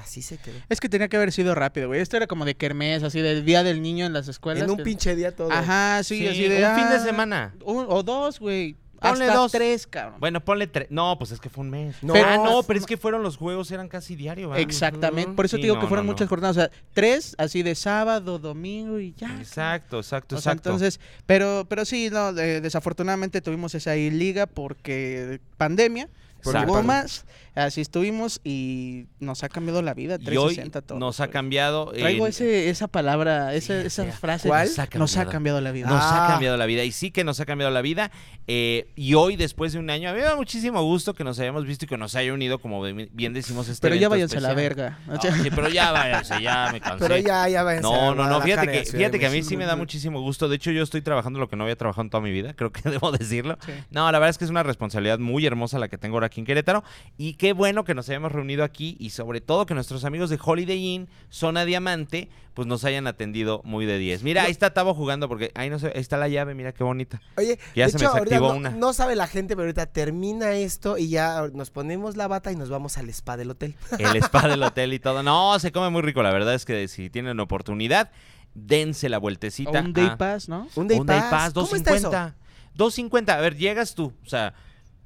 Así se quedó. Es que tenía que haber sido rápido, güey. Esto era como de kermés, así del día del niño en las escuelas. En un pinche día todo. Ajá, sí, así de. Un fin de ah, semana. o dos, güey. Ponle dos. tres, cabrón. Bueno, ponle tres. No, pues es que fue un mes. No, pero, ah, no, pero es que fueron los juegos, eran casi diarios. Exactamente. Por eso te digo que fueron muchas jornadas. O sea, tres, así de sábado, domingo y ya. Exacto, exacto, exacto. entonces, pero, pero sí, no, desafortunadamente tuvimos esa liga porque pandemia. Por más Así estuvimos y nos ha cambiado la vida. 360 todo. Nos ha cambiado. Traigo ese, esa palabra, esa, esa frase. ¿Cuál? Nos ha, cambiado, la vida. Nos ha ah. cambiado la vida. Y sí que nos ha cambiado la vida. Eh, y hoy, después de un año, a mí me da muchísimo gusto que nos hayamos visto y que nos haya unido, como bien decimos, este Pero ya váyanse a la verga. sí, pero ya váyanse, ya me cansé. Pero ya, ya váyanse. No, no, no. Fíjate que, fíjate que a mí sí me da muchísimo gusto. De hecho, yo estoy trabajando lo que no había trabajado en toda mi vida. Creo que debo decirlo. No, la verdad es que es una responsabilidad muy hermosa la que tengo ahora aquí en Querétaro. Y qué bueno que nos hayamos reunido aquí y sobre todo que nuestros amigos de Holiday Inn, Zona Diamante, pues nos hayan atendido muy de 10. Mira, ahí está Tavo jugando porque ahí no sé, está la llave, mira qué bonita. Oye, ya se me desactivó no, una. No sabe la gente, pero ahorita termina esto y ya nos ponemos la bata y nos vamos al spa del hotel. El spa del hotel y todo. No, se come muy rico, la verdad es que si tienen oportunidad, dense la vueltecita. un day pass, ¿no? Un day, pass. 250. 250. A ver, llegas tú, o sea,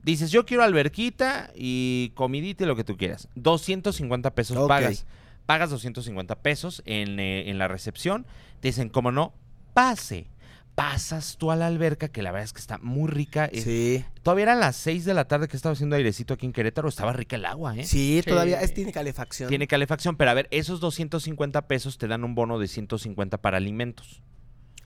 Dices, yo quiero alberquita y comidita y lo que tú quieras. 250 pesos pagas. Pagas 250 pesos en, eh, en la recepción. Te dicen, como no, pase pasas tú a la alberca, que la verdad es que está muy rica. Sí. Todavía eran las 6 de la tarde que estaba haciendo airecito aquí en Querétaro, estaba rica el agua, ¿eh? Sí, todavía es, tiene calefacción. Tiene calefacción, pero a ver, esos 250 pesos te dan un bono de 150 para alimentos.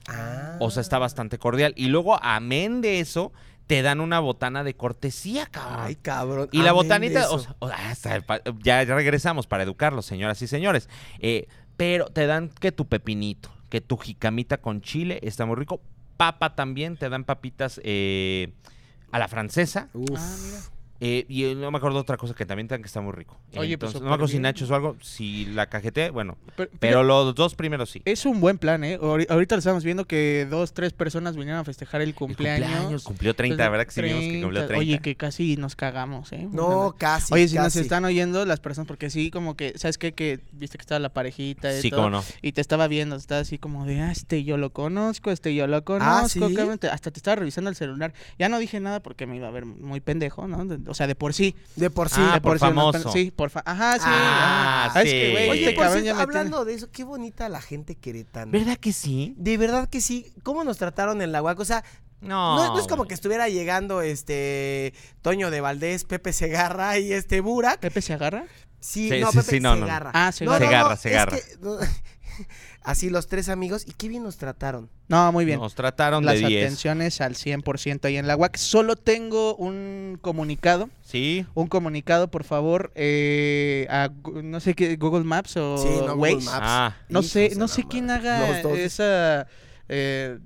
Ah. O sea, está bastante cordial. Y luego, amén de eso, te dan una botana de cortesía, cabrón. Ay, cabrón. Y la botanita, o sea, o- ya regresamos para educarlos, señoras y señores. Eh, pero te dan que tu pepinito, que tu jicamita con chile, está muy rico. Papa también, te dan papitas eh, a la francesa. Uf. Ah, mira. Eh, y eh, no me acuerdo otra cosa que también que está muy rico. Oye, pues, Entonces, no me acuerdo si nachos o algo, si la cajeté, bueno. Pero, Pero los dos primeros sí. es un buen plan, ¿eh? Ahori- Ahorita lo estamos viendo que dos, tres personas vinieron a festejar el El cumpleaños. Cumplió 30, ¿verdad? Que sí vimos que cumplió 30. 30. Oye, que casi nos cagamos, ¿eh? No, casi. Oye, si nos están oyendo las personas, porque sí, como que, ¿sabes qué? Que viste que estaba la parejita y Sí, todo, cómo no. Y te estaba viendo, estaba así como de, ah, este yo lo conozco, este yo lo conozco. Ah, te- hasta te estaba revisando el celular. Ya no dije nada porque me iba a ver muy pendejo, ¿no? O sea, de por sí. De por sí. Ah, de por sí, no, famoso. sí, por fa- Ajá, sí. Ah, ajá. Es sí. que, güey, Oye, este por cierto, tiene- hablando de eso, qué bonita la gente queretana. ¿Verdad que sí? De verdad que sí. ¿Cómo nos trataron en la UAC? O sea, No. no, no es como que estuviera llegando este Toño de Valdés, Pepe Segarra y este Burak. ¿Pepe se agarra? Sí, Sí, no, sí, Pepe sí, no, no, no. Segarra. Ah, Segarra. Segarra, es Segarra. que, no, así los tres amigos. Y qué bien nos trataron. No, muy bien. Nos trataron Las de 10. atenciones al 100% ahí en la UAC. Solo tengo un comunicado. Sí. Un comunicado, por favor, eh, a no sé qué, Google Maps o Sí, no, Google Waze. Maps. Ah, No sé, no sé quién haga esa eh,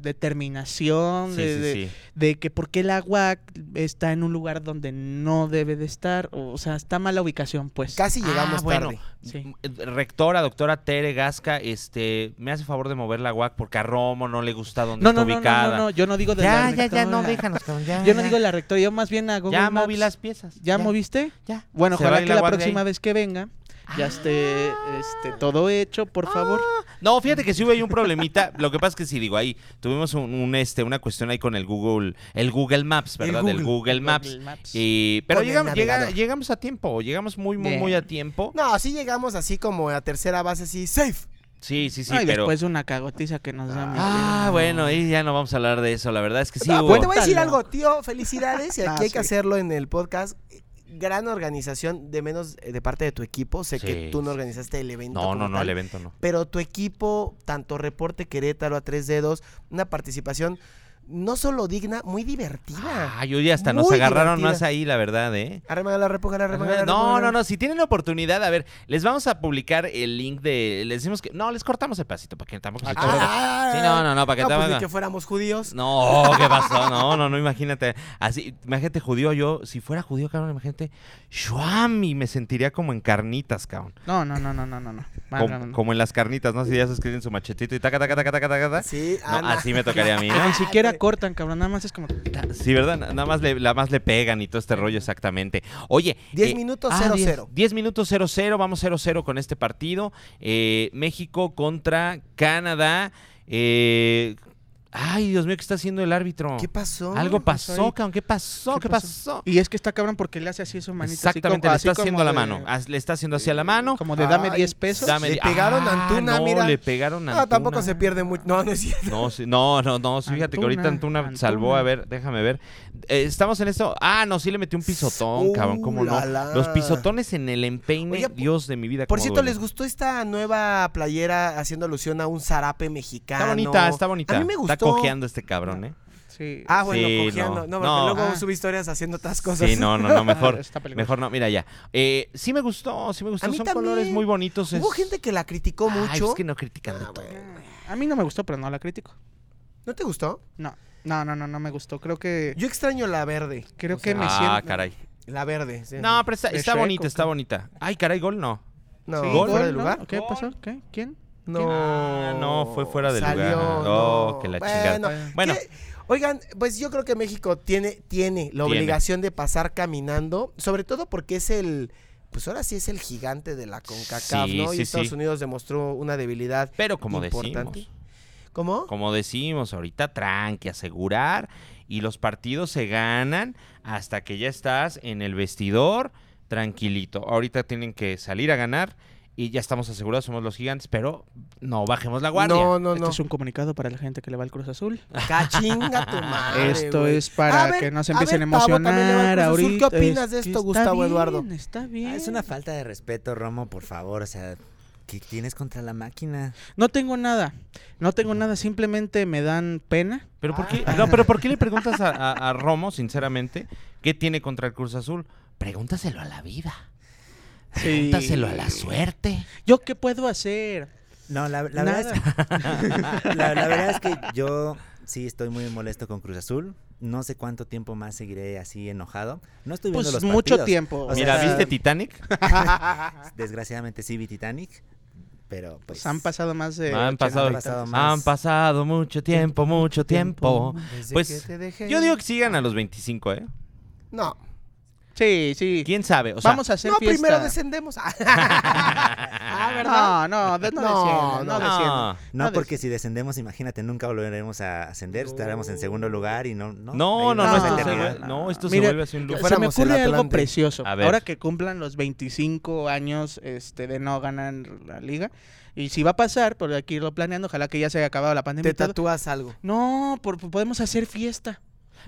determinación sí, de, sí, de- sí. de que por qué la UAC está en un lugar donde no debe de estar. O sea, está mala ubicación, pues. Casi llegamos Ah, bueno. tarde. Eh, Rectora, doctora Tere Gasca, este, me hace favor de mover la UAC porque a Romo no le gusta donde No, está no, no, no, ubicada. no, no, yo no digo de Ya, la ya, ya, no, déjanos, cabrón, ya. Yo no ya. digo la rectora, yo más bien a Google Ya Maps. moví las piezas. ¿Ya, moviste? Ya. Bueno, Se ojalá que la próxima ahí. vez que venga ya esté este, todo hecho, por favor. No, fíjate que sí hubo ahí un problemita. Lo que pasa es que sí, digo, ahí tuvimos un, un, este, una cuestión ahí con el Google, el Google Maps, El ¿verdad? Del Google. Google Maps. Google Maps. Y, pero el llegamos, llega- llegamos a tiempo, llegamos muy, muy, Bien. muy a tiempo. No, sí llegamos así como a tercera base, así, safe. Sí, sí, sí, No, y pero... después una cagotiza que nos da mi Ah, bueno, ahí ya no vamos a hablar de eso. La verdad es que sí No, hubo... pues te voy a decir algo, tío. Felicidades. Y aquí Ah, hay que sí. hacerlo en el podcast. Gran organización, de menos eh, de parte de tu equipo. Sé que tú no organizaste el evento. No, no, no, tal, el evento no. Pero tu equipo, tanto Reporte Querétaro a tres dedos, una participación no solo digna, muy divertida. Ay, oye, hasta nos agarraron divertida. más ahí, la verdad, ¿eh? Arremanga la la No, no, no, si tienen la oportunidad, a ver, les vamos a publicar el link de, les decimos que, no, les cortamos el pasito para que tampoco se Ah. Ah, Sí, no, no, no, para que no, pues, tampoco- que fuéramos judíos. No, ¿qué pasó? No, no, no, imagínate. Así, imagínate judío yo, si fuera judío, cabrón, imagínate, shuam, y me sentiría como en carnitas, cabrón. No, no, no, no, no, no. no. Ah, Como, no, no, no. como en las carnitas, ¿no? Si ya se escriben su machetito y taca, taca, taca, taca, taca, taca. Sí, No, Ana. así me tocaría a mí, ni siquiera cortan, cabrón. Nada más es como. Sí, ¿verdad? Nada más le, nada más le pegan y todo este rollo exactamente. Oye. 10 eh, minutos, ah, 0-0. 10 10 minutos 0-0, vamos 0-0 con este partido. Eh, México contra Canadá. Eh, ay, Dios mío, ¿qué está haciendo el árbitro? ¿Qué pasó? Algo pasó cabrón. ¿Qué pasó? ¿Qué, ¿Qué pasó? Y es que está cabrón porque le hace así su manita. así Exactamente, como- le está haciendo como la de- mano. Ah, Le está haciendo hacia la mano. Como de dame Ay, 10 pesos. Dame Le pegaron a Ah, Antuna, no, mira. le pegaron a No, tampoco Antuna. se pierde mucho. No, no es cierto. No, sí, no, no, no, sí, fíjate que ahorita Antuna, Antuna salvó, Antuna. a ver, déjame ver. Eh, estamos en esto. Ah, no, sí le metió un pisotón, Uh, cabrón, cómo no. la. Los pisotones en el empeine, Oye, Dios de mi vida. Por cierto, duele. ¿les gustó esta nueva playera haciendo alusión a un zarape mexicano? Está bonita, está bonita. A mí me gustó. Cojeando este cabrón, ¿eh? Sí. Ah, bueno, Sí, cojeando. no, No, porque no. luego Ah. sube historias haciendo otras cosas. Sí, no, no, no, mejor. Mejor no, mira ya. Eh, sí me gustó, sí me gustó. A mí Son también. colores muy bonitos. Hubo es- gente que la criticó Ay, mucho. es que no critican de todo. A mí no me gustó, pero no la critico. ¿No te gustó? No, no, no, no, no me gustó. Creo que. Yo extraño la verde. Creo O que me Ah, siento. caray. La verde. sí. No, pero está, ¿De está bonita, está bonita. Ay, caray, gol no. No, Sí, fuera gol, de ¿no? lugar. ¿Qué Gol. pasó? ¿Qué? ¿Quién? No, Ah, no, fue fuera de Salió, lugar. Oh, no. que la Bueno, chingada. Bueno, ¿qué? Oigan, pues yo creo que México tiene, tiene la Tiene. obligación de pasar caminando, sobre todo porque es el, pues ahora sí es el gigante de la CONCACAF, Sí, ¿no? sí, y Estados sí. Unidos demostró una debilidad pero como importante. decimos. ¿Cómo? Como decimos ahorita, tranqui, asegurar. Y los partidos se ganan hasta que ya estás en el vestidor tranquilito. Ahorita tienen que salir a ganar y ya estamos asegurados, somos los gigantes, pero no bajemos la guardia. No, no, no. Este es un comunicado para la gente que le va al Cruz Azul. Cachinga tu madre. Esto es para que no se empiecen a, emocionar ahorita. ¿Qué opinas de esto, Gustavo Eduardo? Está bien. es una falta de respeto, Romo, por favor, o sea, ¿qué tienes contra la máquina? No tengo nada. No tengo nada, simplemente me dan pena. ¿Pero por qué, no, pero ¿por qué le preguntas a Romo, sinceramente, qué tiene contra el Cruz Azul? Pregúntaselo a la vida. Pregúntaselo a la suerte. ¿Yo qué puedo hacer? No, la, verdad es que, la, verdad es que yo sí estoy muy molesto con Cruz Azul. No sé cuánto tiempo más seguiré así enojado. No estoy viendo pues los mucho tiempo. Mira, ¿viste Titanic? Desgraciadamente sí vi Titanic. Pero pues han pasado más de han pasado, han pasado, mucho tiempo, mucho tiempo. Pues yo digo que sigan a los 25, ¿eh? No. Sí, sí. ¿Quién sabe? Vamos a hacer no, fiesta. primero descendemos. ah, ¿verdad? No, no, no, no, no, no, porque si descendemos, imagínate, nunca volveremos a ascender, estaremos en segundo lugar y no... No, no, no, esto, se, no esto se vuelve así un lugar. Se me ocurre algo precioso. Ahora que cumplan los 25 años este, de no ganar la liga, y si va a pasar, por aquí irlo planeando, ojalá que ya se haya acabado la pandemia. ¿Te tatúas algo? No, podemos hacer fiesta.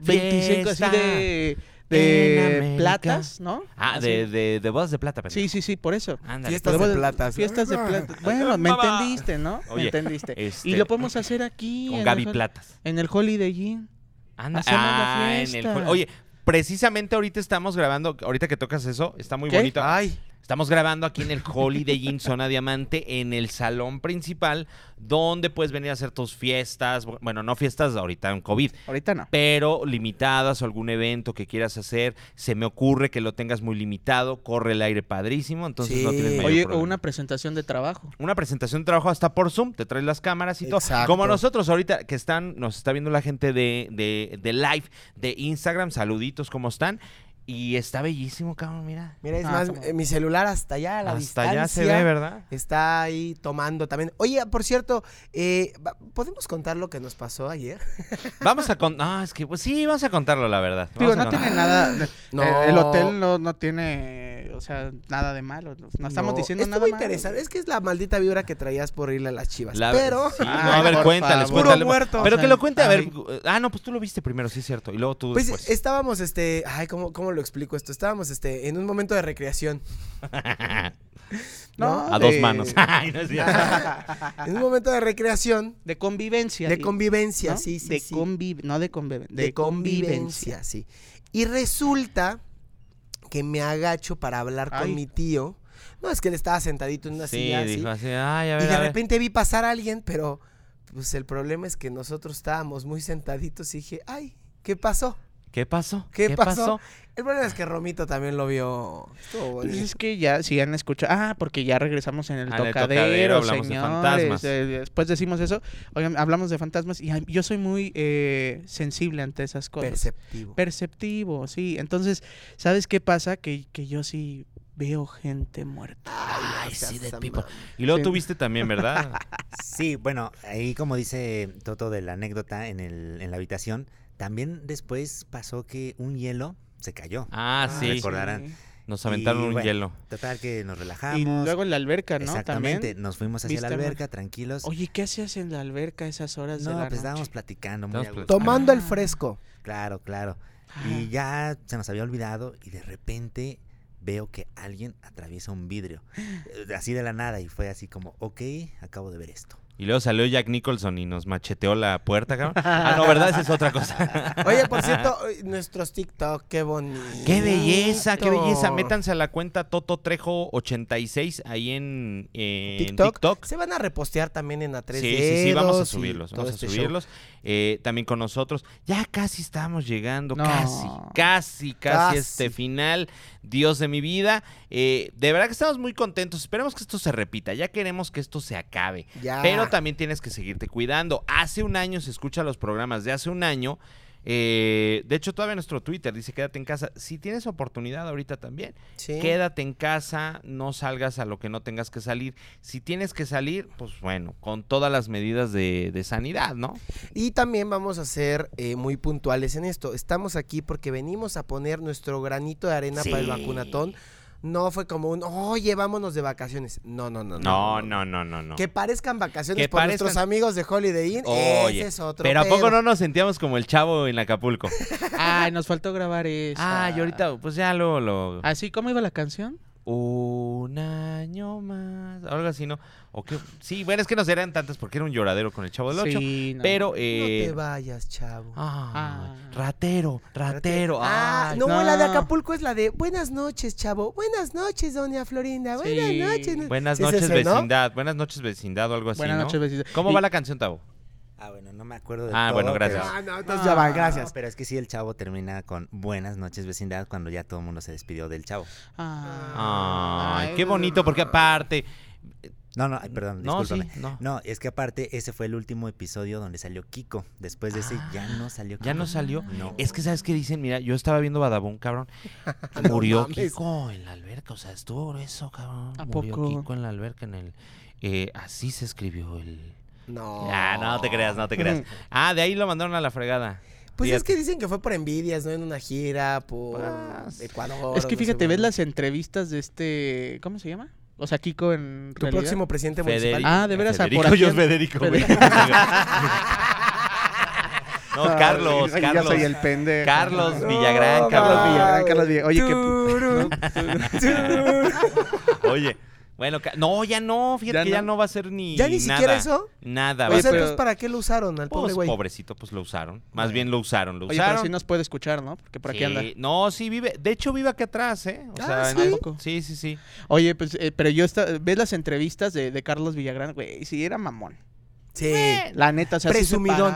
25 así de de platas, ¿no? Ah, de, de, de, bodas de plata. Sí, sí, sí, por eso. Fiestas de, plata. Fiestas de plata. Bueno, me entendiste, ¿no? me entendiste. Este, y lo podemos hacer aquí. Con Gaby Platas. En el Holiday Inn. Anda, ah, En el, oye, precisamente ahorita estamos grabando, ahorita que tocas eso, está muy bonito. Ay. Estamos grabando aquí en el Holiday Inn Zona Diamante, en el salón principal, donde puedes venir a hacer tus fiestas. Bueno, no fiestas ahorita en COVID. Ahorita no. Pero limitadas o algún evento que quieras hacer. Se me ocurre que lo tengas muy limitado. Corre el aire padrísimo. Entonces no tienes mayor Oye, o una presentación de trabajo. Una presentación de trabajo hasta por Zoom. Te traes las cámaras y todo. Como nosotros ahorita que están, nos está viendo la gente de, de, de live de Instagram. Saluditos, ¿cómo están? Y está bellísimo, cabrón, mira. Mira, es ah, más, eh, mi celular hasta allá, a la hasta allá se ve, ¿verdad? Está ahí tomando también. Oye, por cierto, eh, ¿podemos contar lo que nos pasó ayer? Vamos a contar, no, es que, pues sí, vamos a contarlo, la verdad. Digo, no tiene nada, no. Eh, el hotel no, no tiene, o sea, nada de malo. No estamos diciendo nada muy interesante, es que es la maldita vibra que traías por irle a las chivas. pero... no, a ver, cuéntales, cuéntales. muerto. Pero que lo cuente, a ver. Ah, no, pues tú lo viste primero, sí es cierto. Y luego tú Pues estábamos, este, ay, ¿cómo, cómo lo explico esto. Estábamos este, en un momento de recreación. ¿No? A dos manos. en un momento de recreación. De convivencia. De convivencia, sí, sí. De no de, convivencia. De, convivencia, sí. Y resulta que me agacho para hablar con mi tío. No, es que él estaba sentadito en una silla así. y de repente vi pasar a alguien, pero pues el problema es que nosotros estábamos muy sentaditos y dije, ay, ¿qué pasó? ¿Qué pasó? ¿Qué, pasó? El problema es que Romito también lo vio. Pues es que ya, si han escuchado. Ah, porque ya regresamos en el tocadero, hablamos de fantasmas. Eh, después decimos eso. Oigan, hablamos de fantasmas y yo soy muy eh, sensible ante esas cosas. Perceptivo. Perceptivo, sí. Entonces, ¿sabes qué pasa? Que, que yo sí veo gente muerta. Ay, sí, de people. Y luego tuviste también, ¿verdad? sí, bueno, ahí como dice Toto de la anécdota en, el, en la habitación también después pasó que un hielo se cayó. Ah, sí. Recordarán. Nos aventaron un hielo. Total que nos relajamos. Y luego en la alberca, ¿no? Exactamente. Nos fuimos hacia la alberca, tranquilos. Oye, ¿qué hacías en la alberca esas horas no, de la pues estábamos platicando. Muy Tomando el fresco. Claro, claro. Y ya se nos había olvidado y de repente veo que alguien atraviesa un vidrio. Así de la nada y fue así como, ok, acabo de ver esto. Y luego salió Jack Nicholson y nos macheteó la puerta, cabrón. Ah, no, ¿verdad? Esa es otra cosa. Oye, por cierto, nuestros TikTok, qué bonito. Qué belleza, qué belleza. Métanse a la cuenta Toto Trejo 86 ahí en, TikTok. Se van a repostear también en A3 Sí, sí, sí, vamos a subirlos. Vamos a este subirlos. Eh, también con nosotros. Ya casi estamos llegando, casi, casi, casi, este final. Dios de mi vida. Eh, de verdad que estamos muy contentos. Esperemos que esto se repita. Ya queremos que esto se acabe. Pero también tienes que seguirte cuidando. Hace un año se escuchan los programas de hace un año. Eh, de hecho, todavía nuestro Twitter dice quédate en casa. Si tienes oportunidad ahorita también, quédate en casa, no salgas a lo que no tengas que salir. Si tienes que salir, pues bueno, con todas las medidas de, sanidad, ¿no? Y también vamos a ser eh, muy puntuales en esto. Estamos aquí porque venimos a poner nuestro granito de arena para el vacunatón No fue como un, oye, vámonos de vacaciones. No, no, no. No, no, no, no, no. Que parezcan vacaciones por nuestros amigos de Holiday Inn. Oye, ese es otro. Pero ¿a poco no nos sentíamos como el chavo en Acapulco? Ay, nos faltó grabar eso. Ah, y ahorita, pues ya lo, lo... ¿Así cómo iba la canción? Un año más. Algo así, ¿no? O que, sí, bueno, es que no serían tantas porque era un lloradero con el chavo del 8. Sí, Pero. Eh... No te vayas, chavo. Ah, Ratero, ratero. Ah, no, la de Acapulco es la de Buenas noches, chavo. Buenas noches, doña Florinda. Buenas noches. Buenas noches, vecindad. Buenas noches, vecindad o algo así. Buenas noches, vecindad. ¿Cómo va la canción, Tavo? Ah, bueno, no me acuerdo de Ah, bueno, gracias. Ah, no, entonces ya va, gracias. pero es que sí, el chavo termina con buenas noches, vecindad, cuando ya todo el mundo se despidió del chavo. Ah, Ay, qué bonito, porque aparte... No, no, perdón, no, no. no. es que aparte ese fue el último episodio donde salió Kiko. Después de ese ya no salió Kiko. ¿Ya no salió? No. Es que, ¿sabes qué dicen? Mira, yo estaba viendo Badabun, cabrón. Murió Kiko en la alberca, o sea, estuvo eso, cabrón. ¿A Murió Kiko en la alberca, en el... Eh, así se escribió el... No. Ah, no te creas, no te creas. Ah, de ahí lo mandaron a la fregada. Pues es que dicen que fue por envidias, ¿no? En una gira por Ecuador. Es que fíjate, ves las entrevistas de este. ¿Cómo se llama? O sea, Kiko en. Tu próximo presidente municipal. Ah, de veras, Federico, por yo Federico. No, Carlos, Carlos. Ya soy el pendejo. Carlos Villagrán, Carlos Villagrán, Carlos Villagrán. Oye, qué. Oye, bueno, no, ya no, fíjate que ya no va a ser ni ¿Ya ni siquiera eso? Nada. O sea, entonces, ¿para qué lo usaron al pobre pues, güey? pobrecito, pues lo usaron. Más bien lo usaron, lo Oye, usaron. pero sí nos puede escuchar, ¿no? Porque por aquí anda. No, sí vive, de hecho vive aquí atrás, ¿eh? O ah, sea, ¿sí? sí, sí, sí. Oye, pues, eh, pero yo, está, ¿ves las entrevistas de, de Carlos Villagrán? Güey, sí, era mamón. Sí. La neta, o sea, Presumidón.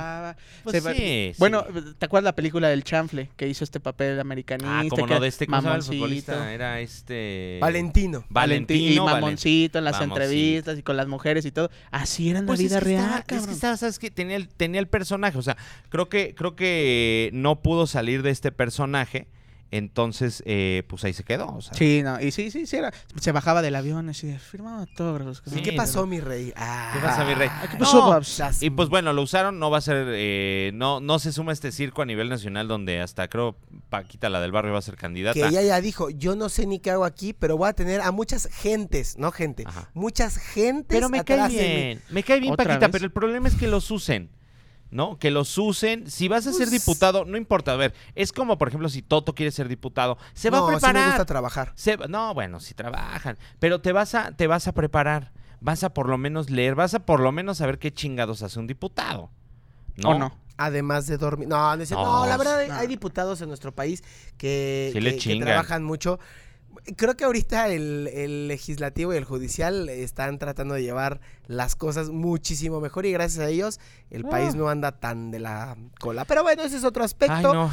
Pues sí, bueno, ¿te acuerdas la película del chanfle que hizo este papel americanista? Ah, como no, de este mamoncito. Era este... Valentino. Valentino. Y mamoncito en las entrevistas y con las mujeres y todo. Así era en la pues vida real, Es que estaba, ¿sabes que tenía el, tenía el personaje. O sea, creo que, creo que no pudo salir de este personaje entonces, eh, pues ahí se quedó. Sí, no, y sí, sí, sí, era, se bajaba del avión y firmaba autógrafos. ¿Y qué pasó, mi rey? Ah, ¿Qué pasa, mi rey? ¿Qué pasó, Y pues bueno, lo usaron, no va a ser, eh, no, no se suma este circo a nivel nacional donde hasta creo Paquita, la del barrio, va a ser candidata. Que ella ya dijo, yo no sé ni qué hago aquí, pero voy a tener a muchas gentes, no gente, muchas gentes Pero me cae bien, me cae bien Paquita, pero el problema es que los usen. ¿No? Que los usen. Si vas a ser pues diputado, no importa. A ver, es como, por ejemplo, si Toto quiere ser diputado, se va a preparar. Sí me gusta trabajar. no, bueno, si trabajan. Pero te vas a, te vas a preparar. Vas a por lo menos leer, vas a por lo menos saber qué chingados hace un diputado. ¿No? no? Además de dormir. No, no, la verdad hay diputados en nuestro país que, que trabajan mucho creo que ahorita el, legislativo y el judicial están tratando de llevar las cosas muchísimo mejor y gracias a ellos el país ah. no anda tan de la cola. Pero bueno, ese es otro aspecto.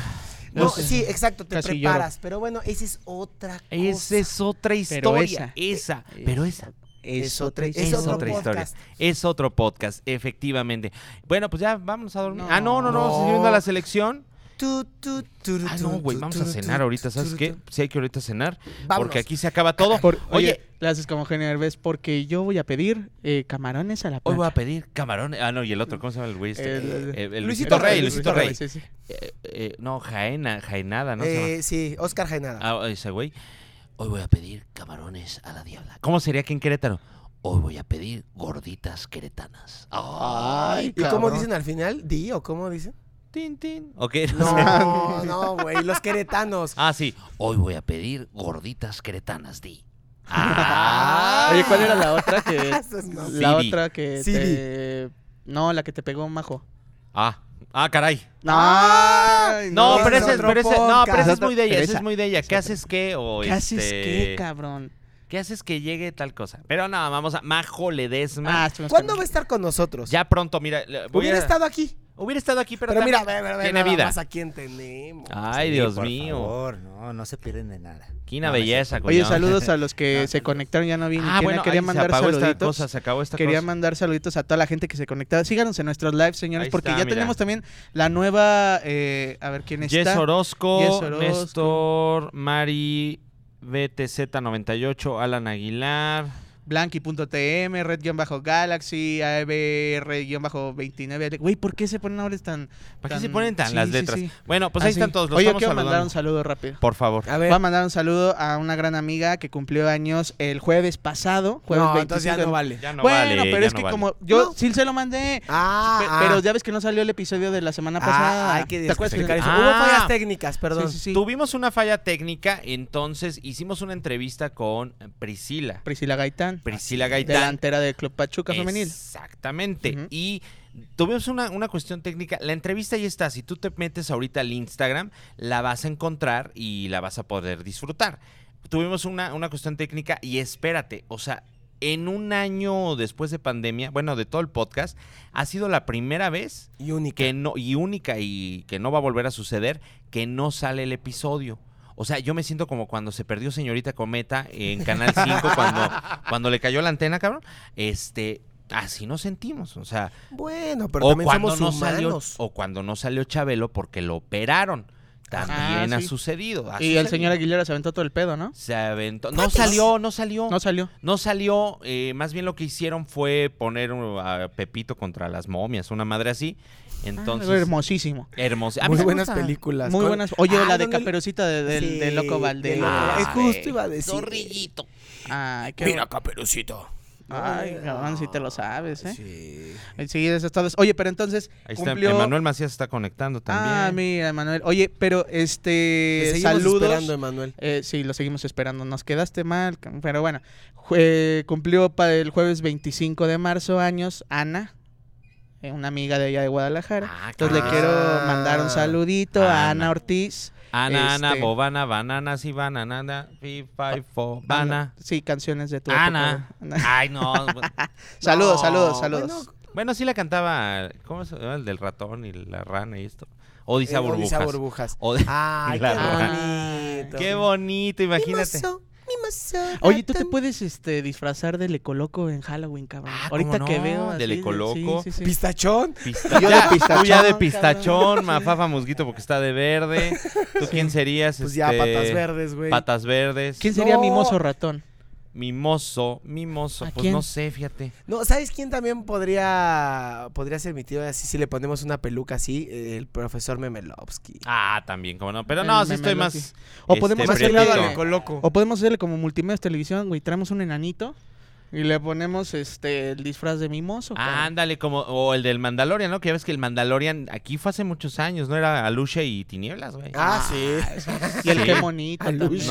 no. sí, exacto, te preparas. Pero bueno, esa es otra cosa. Esa es otra historia. esa, pero esa. Es, otra, es otra historia. Es otro podcast, efectivamente. Bueno, pues ya vámonos a dormir. ah, no, no, no, no. viendo la selección ah, no, güey, vamos a cenar ahorita, ¿sabes qué? Sí hay que ahorita cenar, porque aquí se acaba todo. oye, haces como Genial ves porque yo voy a pedir eh, camarones a la plancha. Hoy voy a pedir camarones. Ah, no, y el otro, ¿cómo se llama el güey? Este? El, Luisito, Rey, Luisito Rey. Sí, sí. Eh, eh, no, Jaena, Jaenada, ¿no? sí, Oscar Jaenada. Ah, ese güey. Hoy voy a pedir camarones a la diabla. ¿Cómo sería aquí en Querétaro? Hoy voy a pedir gorditas queretanas. Ay, ¿Y cómo dicen al final? ¿Di o cómo dicen? Tin, tin. No, no, güey, los queretanos. Ah, sí. Hoy voy a pedir gorditas queretanas, di. Ah. Oye, ¿cuál era la otra que la otra que te... no, la que te pegó majo? Ah. Ah, caray. no, no, pero ese, pero ese, no, pero ese es muy de ella, ese es muy de ella. ¿Qué haces qué? O ¿Qué haces este, qué, cabrón? ¿Qué haces que llegue tal cosa? Pero nada, vamos a Majo Ledesma. Ah, ¿Cuándo va a estar con nosotros? Ya pronto, mira. Voy Hubiera estado aquí. Hubiera estado aquí, pero, pero mira, tiene vida. Más aquí tenemos. Ay, Dios mío. Por favor, no, no se pierden de nada. Quina belleza, Oye, saludos a los que se conectaron, ya no vi Ah, bueno, quería mandar saluditos. se acabó esta quería mandar saluditos a toda la gente que se conectaba. Síganos en nuestros lives, señores, porque ya tenemos también la nueva, eh, a ver quién está. Jess Orozco, Jess Orozco. Néstor, Mari, BTZ98, Alan Aguilar. Blanqui.tm, Red-Galaxy, ABR-29. Güey, ¿por qué se ponen nombres tan. ¿Para qué se ponen tan las letras? Bueno, pues ahí están todos los Oye, quiero mandar un saludo rápido. Por favor. A ver. Voy a mandar un saludo a una gran amiga que cumplió años el jueves pasado. Jueves no, entonces ya no vale. Ya no bueno, pero es que como. Yo sí se lo mandé. Ah, pero ah. ya ves que no salió el episodio de la semana ah, pasada. Hay que ¿Te acuerdas? Hubo fallas técnicas, perdón. Tuvimos una falla técnica, entonces hicimos una entrevista con Priscila. Priscila Gaitán. Priscila Gaitán. Delantera de Club Pachuca Femenil. Exactamente. Y tuvimos una, una, cuestión técnica. La entrevista ya está. Si tú te metes ahorita al Instagram, la vas a encontrar y la vas a poder disfrutar. Tuvimos una, una cuestión técnica y espérate, o sea, en un año después de pandemia, bueno, de todo el podcast, ha sido la primera vez y única. que no y única y que no va a volver a suceder que no sale el episodio. O sea, yo me siento como cuando se perdió Señorita Cometa en Canal 5 cuando, cuando le cayó la antena, cabrón. Este, así nos sentimos, o sea. Bueno, pero también somos no Salió, o cuando no salió Chabelo porque lo operaron. También ha sucedido. y el señor Aguilera se aventó todo el pedo, ¿no? Se aventó. No salió, no salió. No salió. No salió. Eh, más bien lo que hicieron fue poner a Pepito contra las momias, una madre así. Entonces, hermosísimo. Hermoso. Muy buenas películas. Muy buenas. Oye, la de Caperucita de, Loco Valdés. es justo iba a decir. Zorrillito. Ay, qué Mira, Caperucito. Ay, cabrón, si te lo sabes, ¿eh? Sí. Sí, eso es todo. Oye, pero entonces. Ahí está, Emanuel Macías está conectando también. Ah, mira, Emanuel. Oye, pero este. Te seguimos saludos. esperando, Emanuel. Eh, sí, lo seguimos esperando. Nos quedaste mal, pero bueno. cumplió para el jueves 25 de marzo años Ana. Eh, una amiga de ella de Guadalajara. Ah, Entonces le quiero mandar un saludito a Ana Ortiz. Ana, Ana, este, Bobana, Bananas y Bananana, Five, Four, Bana. Sí, canciones de tu Ana. Ay, no. saludos, saludos, saludos. Bueno, sí la cantaba, ¿cómo se llama? El del ratón y la rana y esto. Odisea eh, Burbujas. Odisea Burbujas. Ay, qué bonito. Qué bonito, imagínate. Oye, tú te puedes este, disfrazar de Lecoloco en Halloween, cabrón. Ah, Ahorita no? que veo. De Lecoloco. ¿Pistachón? Yo de pistachón. Tú ya de pistachón, mafafa musguito porque está de verde. ¿Tú quién serías? Pues ya, este, patas verdes, güey. Patas verdes. ¿Quién sería Mimoso Ratón? Mimoso, mimoso, pues no sé, fíjate. No, ¿sabes quién también podría podría ser mi tío así si le ponemos una peluca así? El profesor Memelovsky. Ah, también, como no. Pero no, sí estoy más. O podemos este, hacerle O podemos hacerle como multimedia televisión, güey. Traemos un enanito y le ponemos este el disfraz de mimoso. Ah, ándale, como, o el del Mandalorian, ¿no? Que ya ves que el Mandalorian aquí fue hace muchos años, ¿no? Era Aluche y Tinieblas, güey. Ah, sí. y el qué bonito.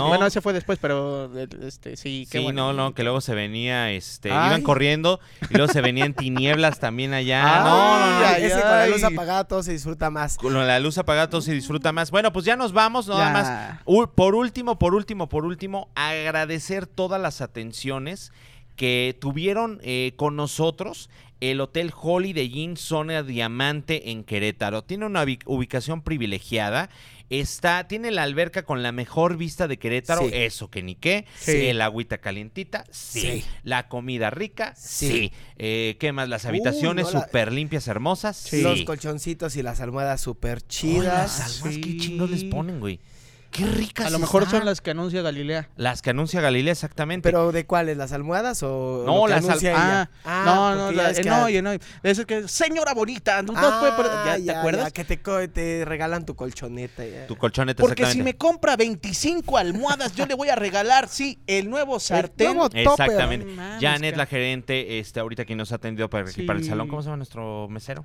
Bueno, ese fue después, pero este, sí, qué Sí, no, no, que luego se venía, este, iban corriendo y luego se venían Tinieblas también allá. no, no, no. ese con la luz apagada todo se disfruta más. Con la luz apagada todo se disfruta más. Bueno, pues ya nos vamos, nada más. por último, por último, por último, agradecer todas las atenciones que tuvieron eh, con nosotros el Hotel Holiday Inn Zona Diamante en Querétaro. Tiene una ubicación privilegiada. Está, tiene la alberca con la mejor vista de Querétaro, eso que ni qué. Sí. El agüita calientita, sí. La comida rica, sí. Eh, ¿Qué más? Las habitaciones súper limpias, hermosas, sí. Los colchoncitos y las almohadas súper chidas. las almohadas, qué chingos les ponen, güey. Qué ricas. A lo mejor son las que anuncia Galilea. Las que anuncia Galilea, exactamente. ¿Pero de cuáles? ¿Las almohadas o.? No, las almohadas. Ah, ah, no, no, la, que... no, no. Es que, señora bonita, no, ah, puede. ¿Ya, ¿Te acuerdas? que te, te, regalan tu colchoneta. Tu colchoneta, Porque si me compra 25 almohadas, yo le voy a regalar, sí, el nuevo sartén. exactamente. Janet, la gerente, este, ahorita que nos ha atendido para equipar el salón. ¿Cómo se llama nuestro mesero?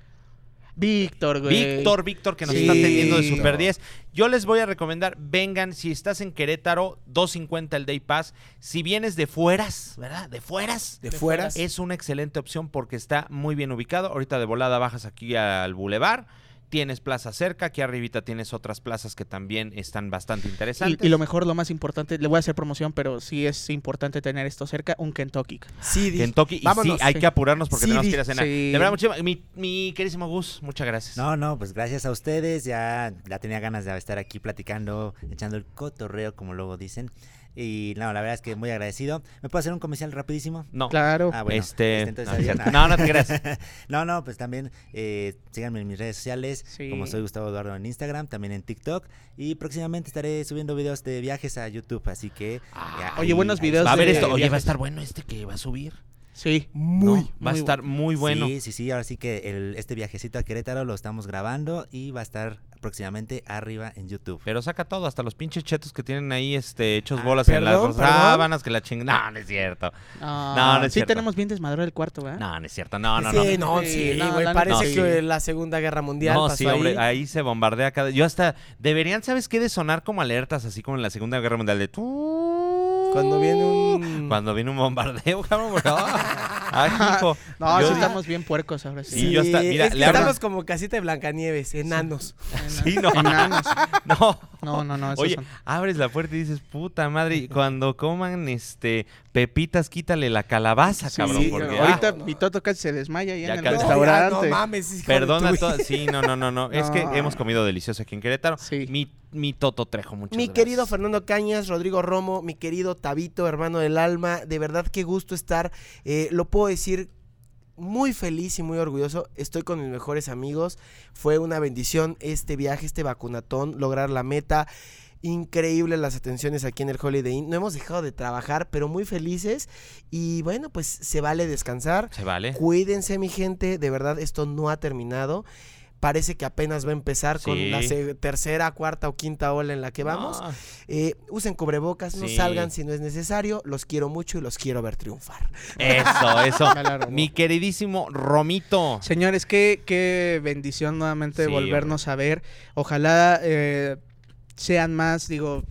Víctor, güey. Víctor, Víctor, que nos está atendiendo de Super 10. Yo les voy a recomendar, vengan, si estás en Querétaro, 250 el Day Pass. Si vienes de fueras, ¿verdad? De fueras. De, fueras. Es una excelente opción porque está muy bien ubicado. Ahorita de volada bajas aquí al Boulevard tienes plaza cerca, aquí arribita tienes otras plazas que también están bastante interesantes. Y, lo mejor, lo más importante, le voy a hacer promoción, pero sí es importante tener esto cerca, un Kentucky. Sí, Kentucky, y sí, hay que apurarnos porque tenemos que ir a cenar. De verdad, mi, mi, querísimo Gus, muchas gracias. No, no, pues gracias a ustedes, ya, ya tenía ganas de estar aquí platicando, echando el cotorreo, como luego dicen. Y no, la verdad es que muy agradecido. ¿Me puedo hacer un comercial rapidísimo? No. Claro. Ah, bueno. Este, este entonces, no, no, te creas. no, no, pues también eh, síganme en mis redes sociales, como soy Gustavo Eduardo en Instagram, también en TikTok. Y próximamente estaré subiendo videos de viajes a YouTube, así que... Ah, oye, buenos videos. Va a ver esto. Oye, va a estar bueno este que va a subir. Sí, muy. va a estar muy bueno. Sí, sí, sí. Ahora sí que el, este viajecito a Querétaro lo estamos grabando y va a estar próximamente arriba en YouTube. Pero saca todo, hasta los pinches chetos que tienen ahí este, hechos ah, bolas en las sábanas que la chingan. No, no es cierto. No, no, es sí tenemos bien desmadrado el cuarto, ¿verdad? No, no es cierto. No, no, no. Sí, no, sí, güey. parece que la Segunda Guerra Mundial No, pasó sí, hombre, ahí. se bombardea cada... Yo hasta... Deberían, ¿sabes qué? De sonar como alertas, así como en la Segunda Guerra Mundial, de... Cuando viene un... Cuando viene un bombardeo, cabrón. Ay, hijo. No, sí estamos bien puercos ahora sí. sí yo hasta, mira, le estamos como casita de Blancanieves, enanos. Sí, no. Enanos. No. No, no, no. Oye, abres la puerta y dices, puta madre, cuando coman este pepitas, quítale la calabaza, cabrón. Sí, porque, ahorita ah, mi Toto casi se desmaya ya, en el restaurante. No, mames, Perdona, todo. Sí, no, no, no, no. Es que hemos comido delicioso aquí en Querétaro. Sí. Mi, mi Toto Trejo, muchas Mi querido Fernando Cañas, Rodrigo Romo, mi querido Tabito, hermano del alma, de verdad qué gusto estar. Eh, lo puedo decir muy feliz y muy orgulloso. Estoy con mis mejores amigos. Fue una bendición este viaje, este vacunatón, lograr la meta. Increíble las atenciones aquí en el Holiday Inn. No hemos dejado de trabajar, pero muy felices. Y bueno, pues se vale descansar. Se vale. Cuídense, mi gente. De verdad, esto no ha terminado parece que apenas va a empezar con la tercera, cuarta o quinta ola en la que vamos. Eh, usen cubrebocas, no salgan si no es necesario. Los quiero mucho y los quiero ver triunfar. Eso, eso. Mi queridísimo Romito. Señores, qué, qué bendición nuevamente volvernos a ver. Ojalá eh, sean más, digo,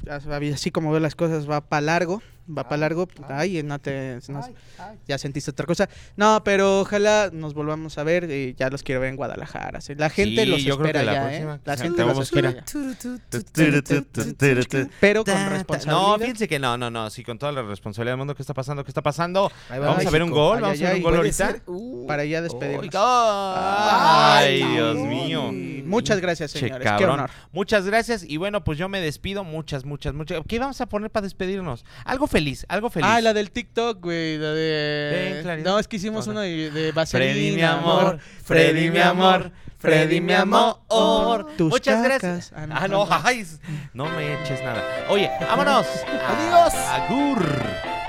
así como veo las cosas, va para largo va para largo, ay, no te, ya sentiste otra cosa. No, pero ojalá nos volvamos a ver y ya los quiero ver en Guadalajara. La gente los espera ya, ¿eh? La gente los espera. Pero con responsabilidad. No, fíjense que no, no, no, sí, con toda la responsabilidad del mundo, ¿qué está pasando? ¿Qué está pasando? Vamos a ver un gol, vamos a ver un gol ahorita. Para ya despedirnos. Ay, Dios mío. Muchas gracias, señores. Qué honor. Muchas gracias y bueno, pues yo me despido. Muchas, muchas, muchas. ¿Qué vamos a poner para despedirnos? Algo feliz, algo feliz. Ah, la del TikTok, güey. La de. no, es que hicimos uno de, de Freddy, mi amor. Freddy, mi amor. Freddy, mi amor. Muchas gracias. Ah, no, ah, no, no me eches nada. Oye, vámonos. Adiós. Agur.